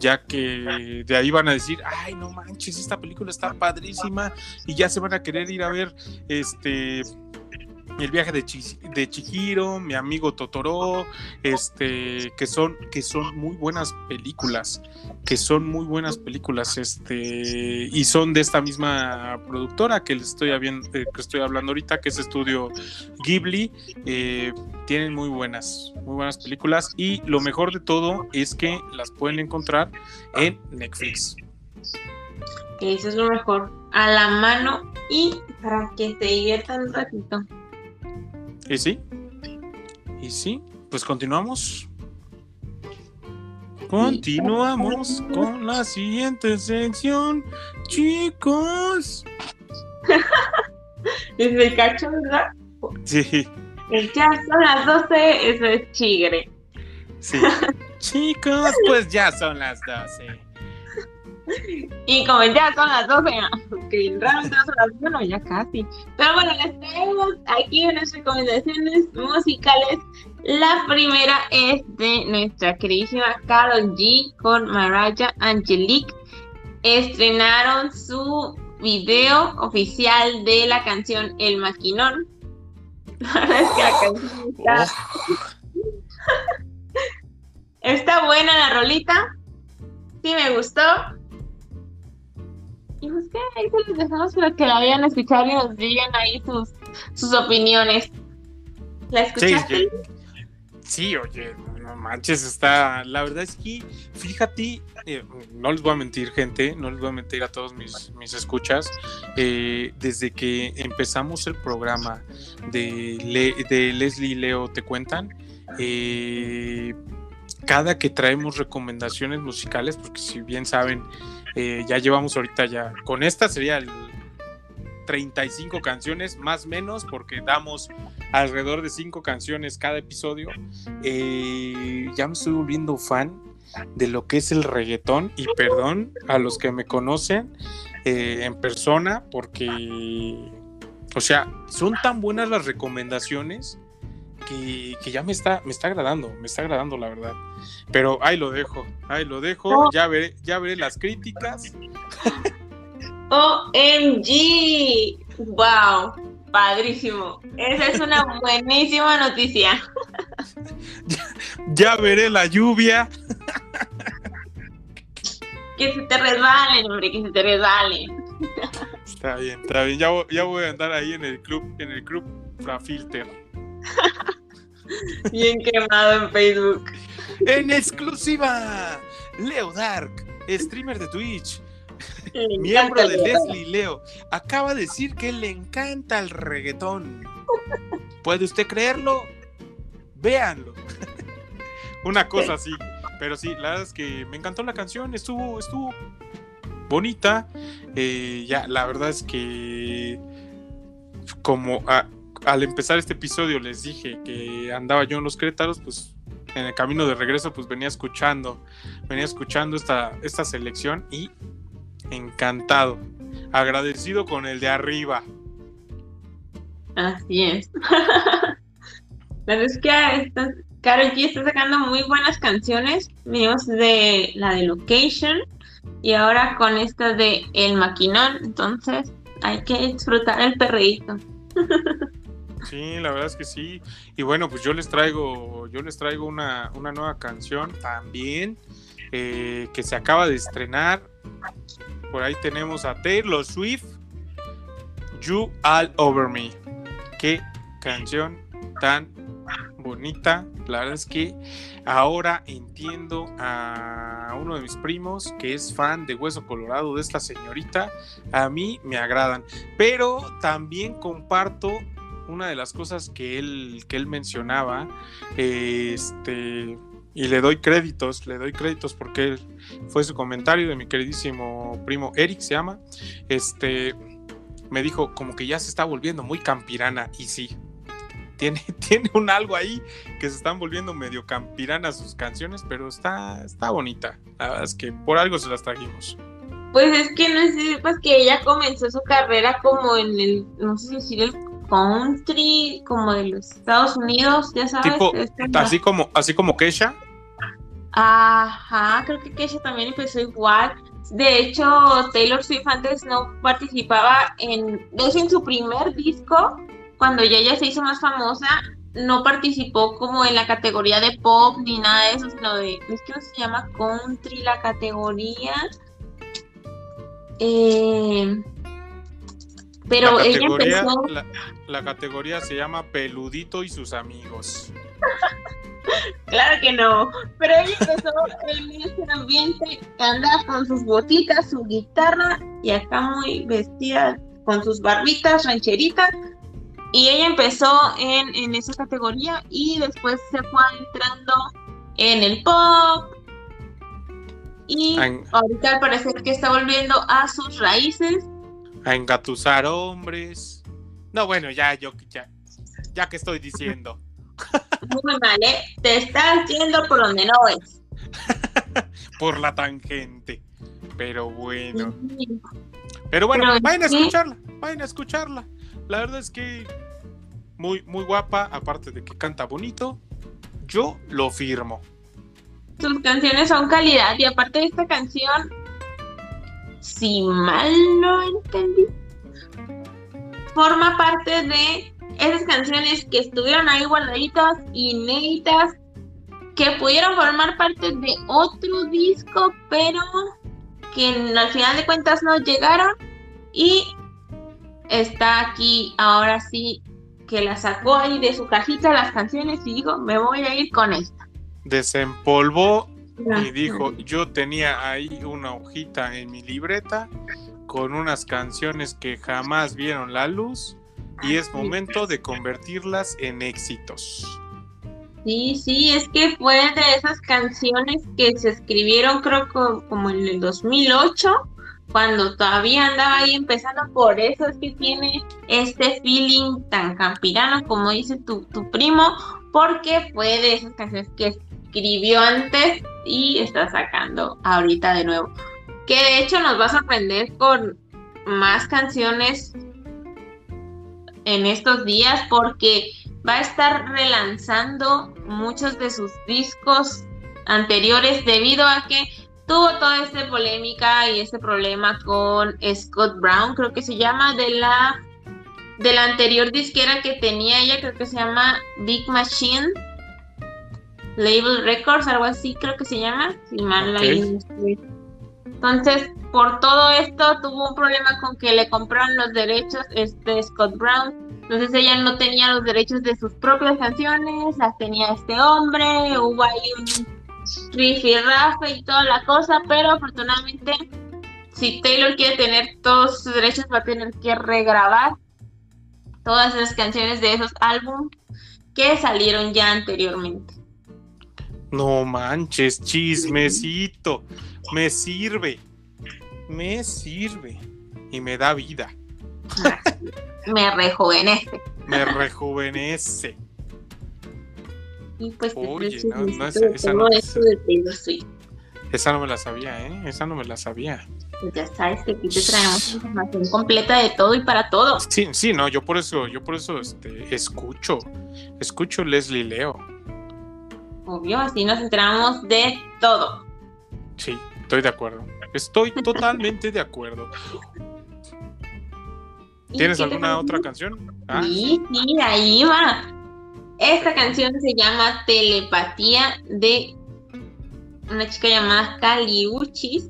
ya que de ahí van a decir, ay, no manches, esta película está padrísima, y ya se van a querer ir a ver este el viaje de, Chihiro, mi amigo Totoro, este, que son, que son muy buenas películas, que son muy buenas películas, este, y son de esta misma productora que les estoy, habiendo, eh, que estoy hablando ahorita, que es Estudio Ghibli, eh, tienen muy buenas, muy buenas películas, y lo mejor de todo es que las pueden encontrar en Netflix. Eso es lo mejor, a la mano y para que se diviertan un ratito. ¿Y sí? ¿Y sí? Pues continuamos. Continuamos con la siguiente sección, chicos. es el cacho, ¿verdad? Sí. Ya son las 12, eso es chigre. Sí. chicos, pues ya son las 12. Y como ya son las 12, que realmente son las 1, ya casi. Pero bueno, les traemos aquí unas recomendaciones musicales. La primera es de nuestra queridísima Carol G con Mariah Angelique. Estrenaron su video oficial de la canción El Maquinón. Es que la canción está. está buena la rolita. Sí me gustó. Y pues que ahí se les dejamos para que la vayan a escuchar y nos digan ahí sus, sus opiniones. ¿La escuchaste? Sí, oye, no manches, está. La verdad es que, fíjate, eh, no les voy a mentir, gente, no les voy a mentir a todos mis, mis escuchas. Eh, desde que empezamos el programa de, de Leslie y Leo Te Cuentan, eh, cada que traemos recomendaciones musicales, porque si bien saben, eh, ya llevamos ahorita ya, con esta sería el 35 canciones, más menos, porque damos alrededor de 5 canciones cada episodio. Eh, ya me estoy volviendo fan de lo que es el reggaetón y perdón a los que me conocen eh, en persona porque, o sea, son tan buenas las recomendaciones que, ya me está, me está agradando, me está agradando la verdad. Pero ahí lo dejo, ahí lo dejo, ya veré, ya veré las críticas. OMG, wow, padrísimo. Esa es una buenísima noticia. ya, veré la lluvia. que se te resbalen, hombre, que se te resbalen. Está bien, está bien. Ya, ya voy a andar ahí en el club, en el club Filter. Bien quemado en Facebook. En exclusiva, Leo Dark, streamer de Twitch, miembro de Leslie Leo, acaba de decir que le encanta el reggaetón. ¿Puede usted creerlo? Véanlo. Una cosa así. Pero sí, la verdad es que me encantó la canción, estuvo, estuvo bonita. Eh, ya, la verdad es que como al empezar este episodio les dije que andaba yo en los Crétaros, pues en el camino de regreso pues venía escuchando, venía escuchando esta, esta selección y encantado, agradecido con el de arriba. Así es. La verdad es que Karol G está sacando muy buenas canciones. Venimos de la de Location y ahora con esta de El Maquinón. Entonces hay que disfrutar el perreíto. Sí, la verdad es que sí. Y bueno, pues yo les traigo, yo les traigo una, nueva canción también eh, que se acaba de estrenar. Por ahí tenemos a Taylor Swift, You All Over Me. Qué canción tan bonita. La verdad es que ahora entiendo a uno de mis primos que es fan de Hueso Colorado de esta señorita. A mí me agradan. Pero también comparto una de las cosas que él, que él mencionaba. Este y le doy créditos, le doy créditos porque fue su comentario de mi queridísimo primo Eric se llama. Este me dijo como que ya se está volviendo muy campirana y sí. Tiene, tiene un algo ahí que se están volviendo medio campiranas sus canciones, pero está, está bonita. La verdad es que por algo se las trajimos. Pues es que no sé, pues que ella comenzó su carrera como en el, no sé si decir el country como de los Estados Unidos, ya sabes. Este, así como, así como Kesha. Ajá, creo que Kesha también empezó igual. De hecho, Taylor Swift antes no participaba en, de en su primer disco, cuando ya ella se hizo más famosa, no participó como en la categoría de pop ni nada de eso, sino de, es que se llama country la categoría. Eh, pero ella empezó... La, categoría se llama Peludito y sus amigos. claro que no, pero ella empezó en ese ambiente, andaba con sus botitas, su guitarra y acá muy vestida con sus barbitas, rancheritas. Y ella empezó en, en esa categoría y después se fue entrando en el pop, y ahorita al parecer que está volviendo a sus raíces a engatusar hombres. No, bueno, ya, yo, ya, ya que estoy diciendo. Muy mal, ¿eh? Te estás yendo por donde no es. por la tangente. Pero bueno. Pero bueno, vayan a escucharla, vayan a escucharla. La verdad es que muy, muy guapa, aparte de que canta bonito, yo lo firmo. Sus canciones son calidad y aparte de esta canción si mal no entendí, forma parte de esas canciones que estuvieron ahí guardaditas, inéditas, que pudieron formar parte de otro disco, pero que al final de cuentas no llegaron y está aquí ahora sí que la sacó ahí de su cajita las canciones y dijo, me voy a ir con esta. Desempolvó y dijo, yo tenía ahí una hojita en mi libreta con unas canciones que jamás vieron la luz y es momento de convertirlas en éxitos. Sí, sí, es que fue de esas canciones que se escribieron creo como en el 2008, cuando todavía andaba ahí empezando, por eso es que tiene este feeling tan campirano como dice tu, tu primo, porque fue de esas canciones que escribió antes y está sacando ahorita de nuevo. Que de hecho nos va a sorprender con más canciones en estos días porque va a estar relanzando muchos de sus discos anteriores debido a que tuvo toda esta polémica y este problema con Scott Brown, creo que se llama, de la de anterior disquera que tenía ella, creo que se llama Big Machine Label Records, algo así creo que se llama, si mal Entonces, por todo esto tuvo un problema con que le compraron los derechos este Scott Brown. Entonces ella no tenía los derechos de sus propias canciones, las tenía este hombre, hubo ahí un rifirrafe y toda la cosa, pero afortunadamente si Taylor quiere tener todos sus derechos va a tener que regrabar todas las canciones de esos álbumes que salieron ya anteriormente. No manches, chismecito. Me sirve. Me sirve. Y me da vida. me rejuvenece. Me rejuvenece. Y pues Oye, no, no, esa, esa, no, esa, esa no me la sabía, ¿eh? Esa no me la sabía. Pues ya sabes que aquí te traemos información completa de todo y para todo. Sí, sí, no, yo por eso, yo por eso este, escucho, escucho Leslie Leo. Obvio, así nos enteramos de todo. Sí, estoy de acuerdo. Estoy totalmente de acuerdo. ¿Tienes alguna otra canción? Ah. Sí, sí, ahí va. Esta canción se llama Telepatía de una chica llamada Caliuchis.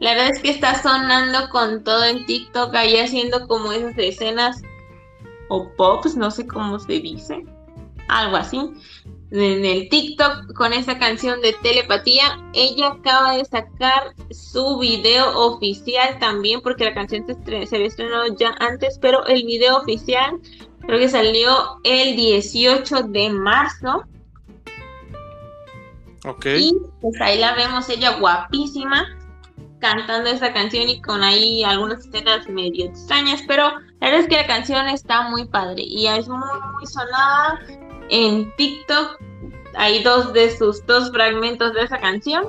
La verdad es que está sonando con todo en TikTok, ahí haciendo como esas escenas o pops, no sé cómo se dice, algo así en el TikTok con esa canción de telepatía. Ella acaba de sacar su video oficial también, porque la canción se, había estrenado ya antes, pero el video oficial creo que salió el 18 de marzo. Ok. Y pues ahí la vemos, ella guapísima, cantando esa canción y con ahí algunas escenas medio extrañas, pero la verdad es que la canción está muy padre y es muy, muy sonada en TikTok. Hay dos de sus dos fragmentos de esa canción.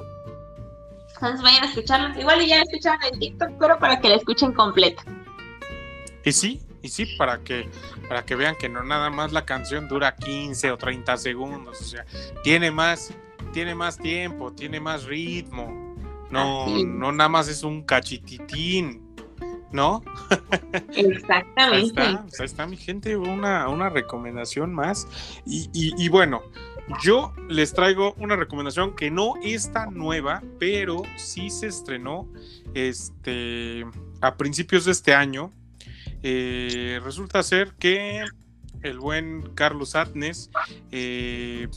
Entonces vayan a escucharla. Igual ya la escucharon en TikTok, pero para que la escuchen completa. Y sí, y sí, para que, para que vean que no nada más la canción dura 15 o 30 segundos. O sea, tiene más, tiene más tiempo, tiene más ritmo. No, no nada más es un cachititín. ¿No? Exactamente. ahí, está, mi gente, una, una recomendación más. Y, bueno, yo les traigo una recomendación que no es tan nueva, pero sí se estrenó este, a principios de este año. Eh, resulta ser que el buen Carlos Atnes eh,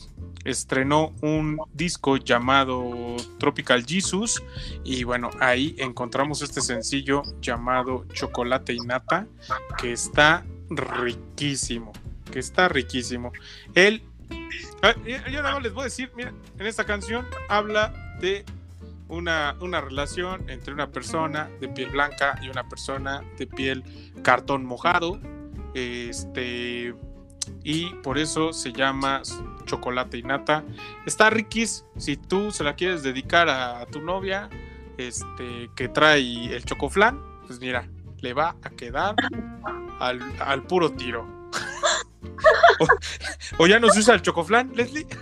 estrenó un disco llamado Tropical Jesus y bueno, ahí encontramos este sencillo llamado Chocolate y Nata que está riquísimo, que está riquísimo. Él, yo nada más les voy a decir, en esta canción habla de una, una, relación entre una persona de piel blanca y una persona de piel cartón mojado. Este, y por eso se llama chocolate y nata. Está riquis si tú se la quieres dedicar a, tu novia, este, que trae el chocoflán, pues mira, le va a quedar al, puro tiro. o, ya no se usa el chocoflán, Leslie?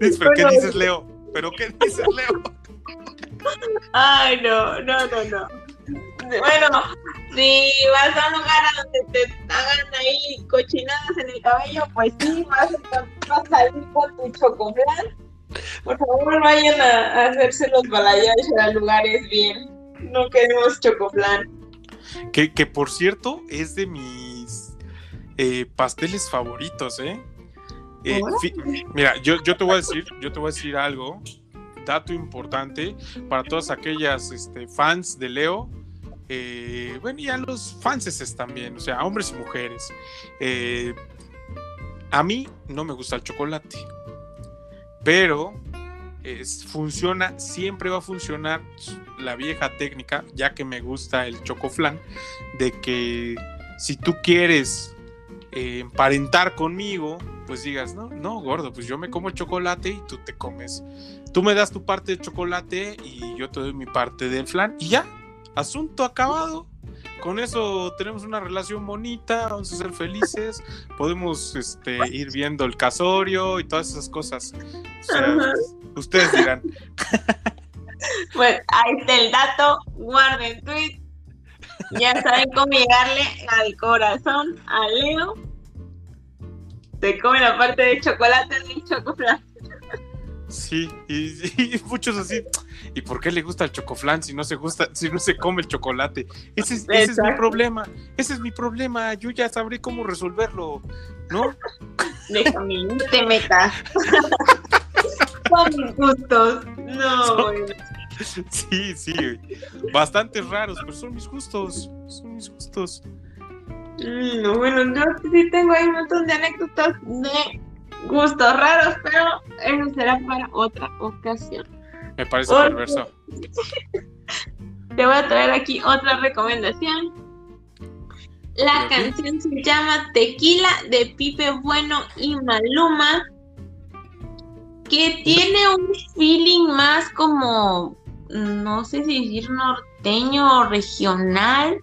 ¿Pero qué dices, Leo? ¿Pero qué dices, Leo? Ay, no, no, no, no. Bueno, si vas a un lugar a donde te hagan ahí cochinadas en el cabello, pues sí, vas a, salir con tu chocoflan. Por favor, vayan a, hacerse los balayage a lugares bien. No queremos chocoflan. Que, que por cierto, es de mis eh, pasteles favoritos, ¿eh? eh mira, yo, yo te voy a decir, yo te voy a decir algo, dato importante para todas aquellas este, fans de Leo eh, bueno, y a los fanses también, o sea, hombres y mujeres. Eh, A mí no me gusta el chocolate, pero funciona, siempre va a funcionar la vieja técnica, ya que me gusta el chocoflan, de que si tú quieres eh, emparentar conmigo, pues digas, no, no, gordo, pues yo me como el chocolate y tú te comes. Tú me das tu parte de chocolate y yo te doy mi parte del flan y ya, asunto acabado con eso tenemos una relación bonita, vamos a ser felices, podemos este, ir viendo el casorio y todas esas cosas. ustedes dirán. Pues ahí está el dato, guarden tweet. Ya saben cómo llegarle al corazón a Leo. Se come la parte de chocolate del chocolate. Sí, y, muchos así. ¿Y por qué le gusta el chocoflan si no se gusta, si no se come el chocolate? Ese, es mi problema. Ese es mi problema. Yo ya sabré cómo resolverlo, ¿no? Déjame, no te metas. Son mis gustos. No, Sí, sí. Bastante raros, pero son mis gustos. Son mis gustos. Mm, no, bueno, yo sí tengo ahí un montón de anécdotas de gustos raros, pero eso será para otra ocasión. Me parece perverso. Te voy a traer aquí otra recomendación. La canción se llama Tequila de Pipe Bueno y Maluma, que tiene un feeling más como, no sé si decir norteño o regional,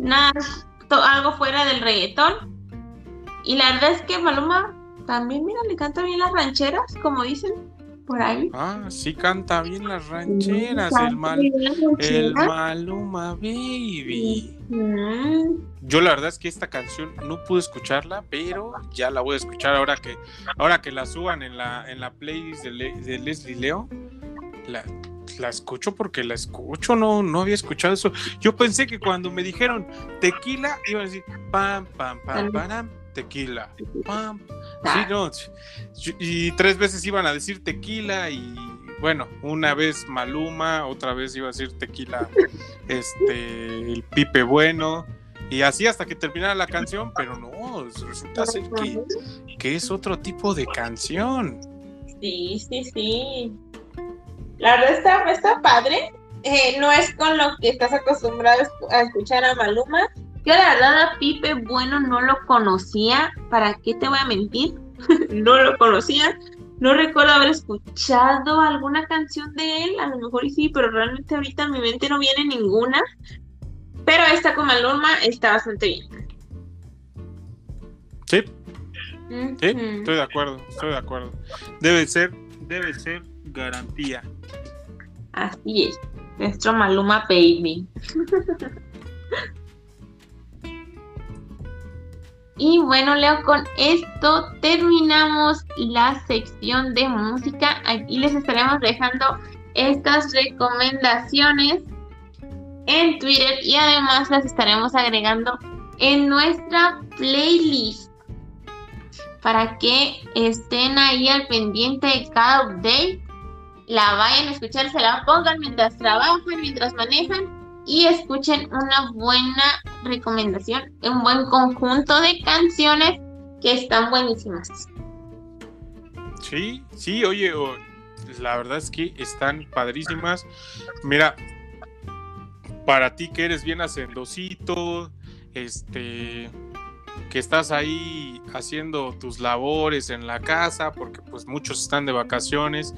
nada, algo fuera del reggaetón. Y la verdad es que Maluma también, mira, le canta bien las rancheras, como dicen por ahí. Ah, sí canta bien las rancheras, el, mal, el Maluma Baby. Yo la verdad es que esta canción no pude escucharla, pero ya la voy a escuchar ahora que ahora que la suban en la en la playlist de, de Leslie Leo. La, la escucho porque la escucho, no, no había escuchado eso. Yo pensé que cuando me dijeron tequila, iba a decir pam, pam, pam, pam, tequila. Pam. Sí, no. Y tres veces iban a decir tequila y bueno, una vez Maluma, otra vez iba a decir tequila, este, el Pipe Bueno, y así hasta que terminara la canción, pero no, resulta ser que, que es otro tipo de canción. Sí, sí, sí. La verdad está, está padre. Eh, no es con lo que estás acostumbrado a escuchar a Maluma, yo la verdad a Pipe Bueno no lo conocía, ¿para qué te voy a mentir? no lo conocía, no recuerdo haber escuchado alguna canción de él, a lo mejor sí, pero realmente ahorita en mi mente no viene ninguna. Pero esta con Maluma está bastante bien. Sí. Sí, estoy de acuerdo, estoy de acuerdo. Debe ser, debe ser garantía. Así es. Nuestro Maluma Baby. Y bueno, Leo, con esto terminamos la sección de música. Aquí les estaremos dejando estas recomendaciones en Twitter y además las estaremos agregando en nuestra playlist para que estén ahí al pendiente de cada update, la vayan a escuchar, se la pongan mientras trabajan, mientras manejan y escuchen una buena recomendación, un buen conjunto de canciones que están buenísimas. Sí, sí, oye, la verdad es que están padrísimas. Mira, para ti que eres bien hacendosito, este, que estás ahí haciendo tus labores en la casa, porque pues muchos están de vacaciones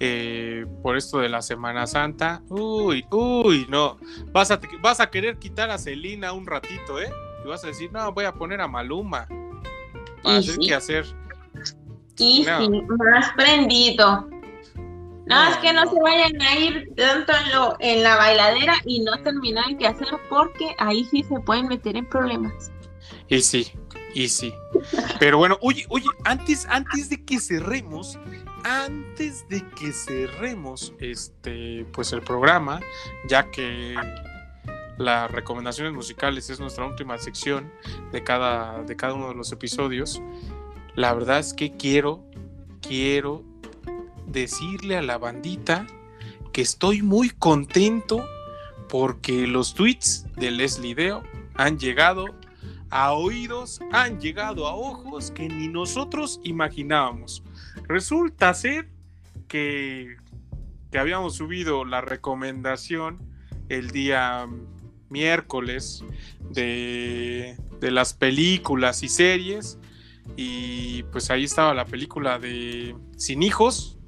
eh, por esto de la Semana Santa. Uy, uy, no. Vas a, vas a querer quitar a Celina un ratito, ¿eh? Y vas a decir, no, voy a poner a Maluma. Para hacer qué hacer. Y más prendido. No, es que no, se vayan a ir tanto en, lo, en la bailadera y no terminar qué hacer porque ahí sí se pueden meter en problemas. Y sí, y sí. Pero bueno, oye, oye, antes, antes de que cerremos, antes de que cerremos este pues el programa, ya que las recomendaciones musicales es nuestra última sección de cada, de cada uno de los episodios, la verdad es que quiero, quiero decirle a la bandita que estoy muy contento porque los tweets de Leslie Deo han llegado a oídos han llegado a ojos que ni nosotros imaginábamos. Resulta ser que, que habíamos subido la recomendación el día miércoles de, de las películas y series y pues ahí estaba la película de Sin hijos.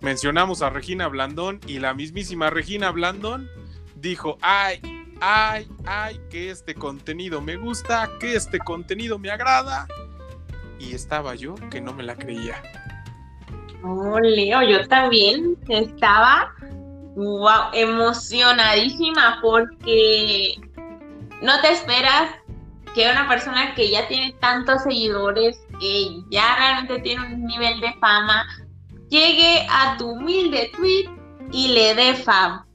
Mencionamos a Regina Blandón y la mismísima Regina Blandón dijo, ay, ay, ay, que este contenido me gusta, que este contenido me agrada. Y estaba yo que no me la creía. Oh, Leo, yo también estaba emocionadísima porque no te esperas que una persona que ya tiene tantos seguidores, que ya realmente tiene un nivel de fama, llegue a tu humilde tweet y le dé fama.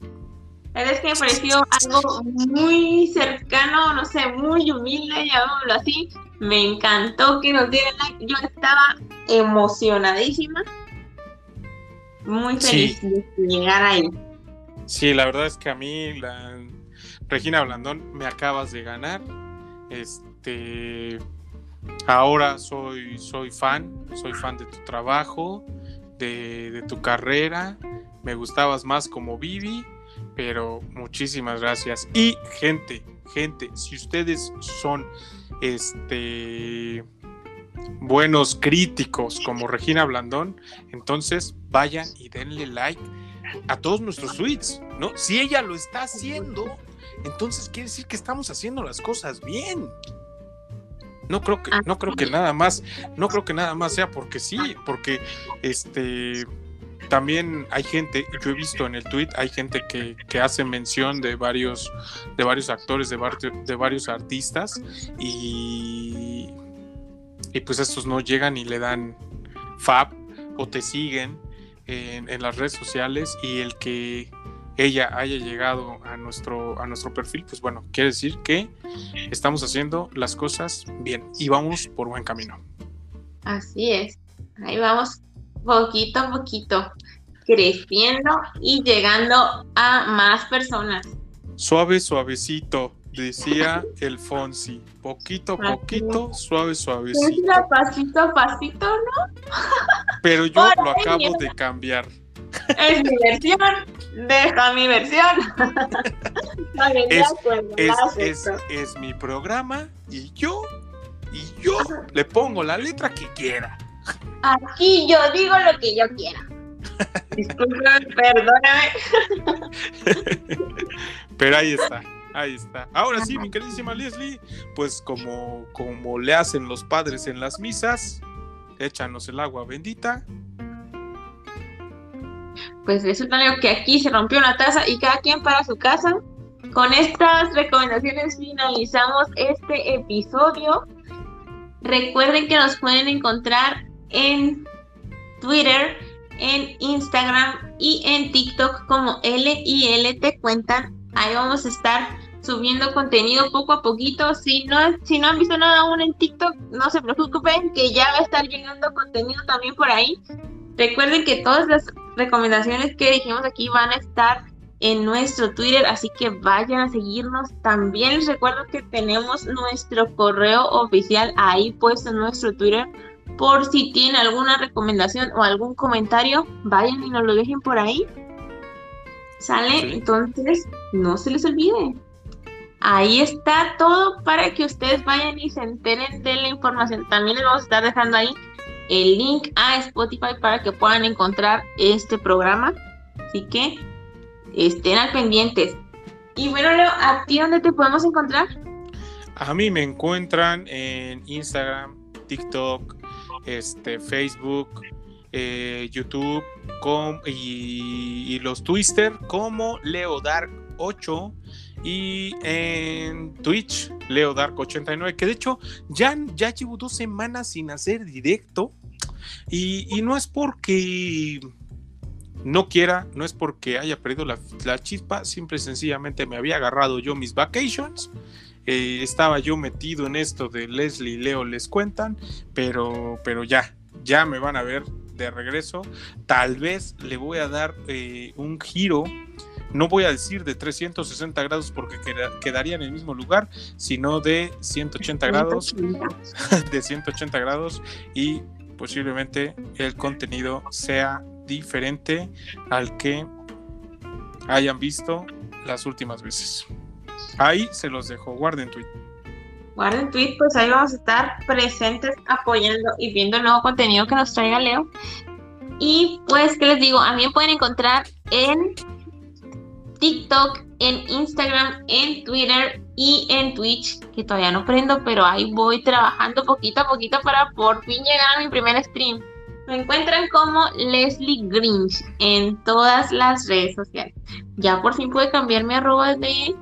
Es que me pareció algo muy cercano, no sé, muy humilde, llamémoslo así. Me encantó que nos dieran like. Yo estaba emocionadísima. Muy feliz de llegar ahí. Sí, la verdad es que a mí, la Regina Blandón, me acabas de ganar. Este, ahora soy, soy fan, soy fan de tu trabajo, de, de tu carrera. Me gustabas más como Vivi pero muchísimas gracias. Y gente, gente, si ustedes son este buenos críticos como Regina Blandón, entonces vayan y denle like a todos nuestros tweets, ¿no? Si ella lo está haciendo, entonces quiere decir que estamos haciendo las cosas bien. No creo que, no creo que nada más, no creo que nada más sea porque sí, porque este también hay gente, yo he visto en el tweet, hay gente que, hace mención de varios, de varios actores, de, de varios artistas, y, y pues estos no llegan y le dan fab o te siguen en, en, las redes sociales y el que ella haya llegado a nuestro, a nuestro perfil, pues bueno, quiere decir que estamos haciendo las cosas bien y vamos por buen camino. Así es, ahí vamos poquito a poquito, creciendo y llegando a más personas. Suave, suavecito, decía el Fonsi. Poquito a poquito, suave, suavecito. pasito pasito, ¿no? Pero yo lo acabo de cambiar. Es mi versión, deja mi versión. es, es mi programa y yo, y yo le pongo la letra que quiera. Aquí yo digo lo que yo quiera. Disculpen, perdóname. Pero ahí está, ahí está. Ahora sí, mi queridísima Leslie, pues como, como le hacen los padres en las misas, échanos el agua bendita. Pues resulta que aquí se rompió una taza y cada quien para su casa. Con estas recomendaciones finalizamos este episodio. Recuerden que nos pueden encontrar en Twitter, en Instagram y en TikTok como L y L te cuentan. Ahí vamos a estar subiendo contenido poco a poquito. Si no, si no han visto nada aún en TikTok, no se preocupen que ya va a estar llegando contenido también por ahí. Recuerden que todas las recomendaciones que dijimos aquí van a estar en nuestro Twitter, así que vayan a seguirnos. También les recuerdo que tenemos nuestro correo oficial ahí puesto en nuestro Twitter por si tienen alguna recomendación o algún comentario, vayan y nos lo dejen por ahí. ¿Sale? Entonces, no se les olvide. Ahí está todo para que ustedes vayan y se enteren de la información. También les vamos a estar dejando ahí el link a Spotify para que puedan encontrar este programa. Así que estén al pendientes. Y bueno, Leo, ¿a ti dónde te podemos encontrar? A mí me encuentran en Instagram, TikTok, este, Facebook, eh, YouTube y, los Twister como LeoDark8 y en Twitch LeoDark89, que de hecho ya, ya llevo dos semanas sin hacer directo y, no es porque no quiera, no es porque haya perdido la, la, chispa, simple y sencillamente me había agarrado yo mis vacations estaba yo metido en esto de Leslie y Leo les cuentan, pero, pero ya, ya me van a ver de regreso. Tal vez le voy a dar eh, un giro no voy a decir de 360 grados porque quedaría en el mismo lugar, sino de 180 grados, de 180 grados y posiblemente el contenido sea diferente al que hayan visto las últimas veces. Ahí se los dejo, guarden tweet. Guarden tweet, pues ahí vamos a estar presentes apoyando y viendo el nuevo contenido que nos traiga Leo. Y pues, ¿qué les digo? A mí me pueden encontrar en TikTok, en Instagram, en Twitter y en Twitch, que todavía no prendo, pero ahí voy trabajando poquito a poquito para por fin llegar a mi primer stream. Me encuentran como Leslie Grinch en todas las redes sociales. Ya por fin pude cambiar mi arroba de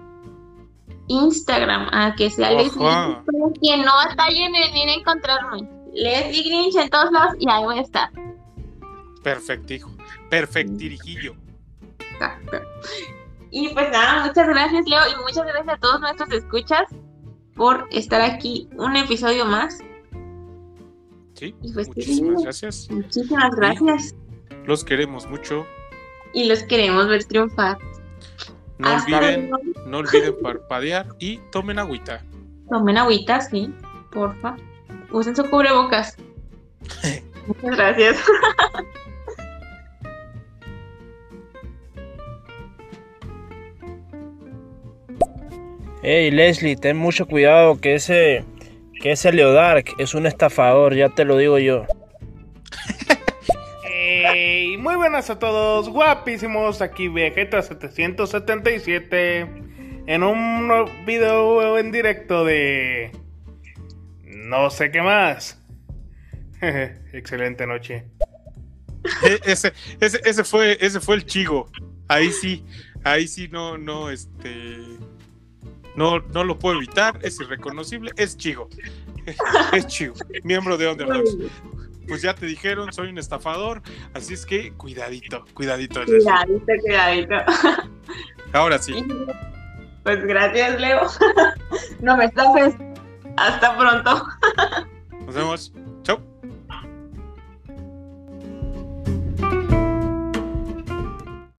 Instagram a que sea Leslie Grinch, que no batallen en ir a encontrarme. Leslie Grinch en todos lados y ahí voy a estar. Perfectijo, perfectirijillo. Exacto. Y pues nada, muchas gracias Leo y muchas gracias a todos nuestros escuchas por estar aquí un episodio más. Sí, pues, muchísimas gracias. Muchísimas gracias. los queremos mucho. Y los queremos ver triunfar. No olviden, no olviden parpadear y tomen agüita. Tomen agüita, sí, porfa. Usen su cubrebocas. Muchas gracias. Hey Leslie, ten mucho cuidado que ese que ese Leodark es un estafador, ya te lo digo yo. Muy buenas a todos, guapísimos, aquí Vegeta 777 en un video en directo de no sé qué más. Excelente noche. E, ese, ese, ese fue ese fue el chigo. Ahí sí, ahí sí no no este no, no lo puedo evitar, es irreconocible, es Chigo. es Chigo, miembro de Underdogs. Pues ya te dijeron, soy un estafador, así es que cuidadito, cuidadito. Cuidadito, cuidadito. Ahora sí. Pues gracias, Leo. no me estafes. Hasta pronto. Nos vemos.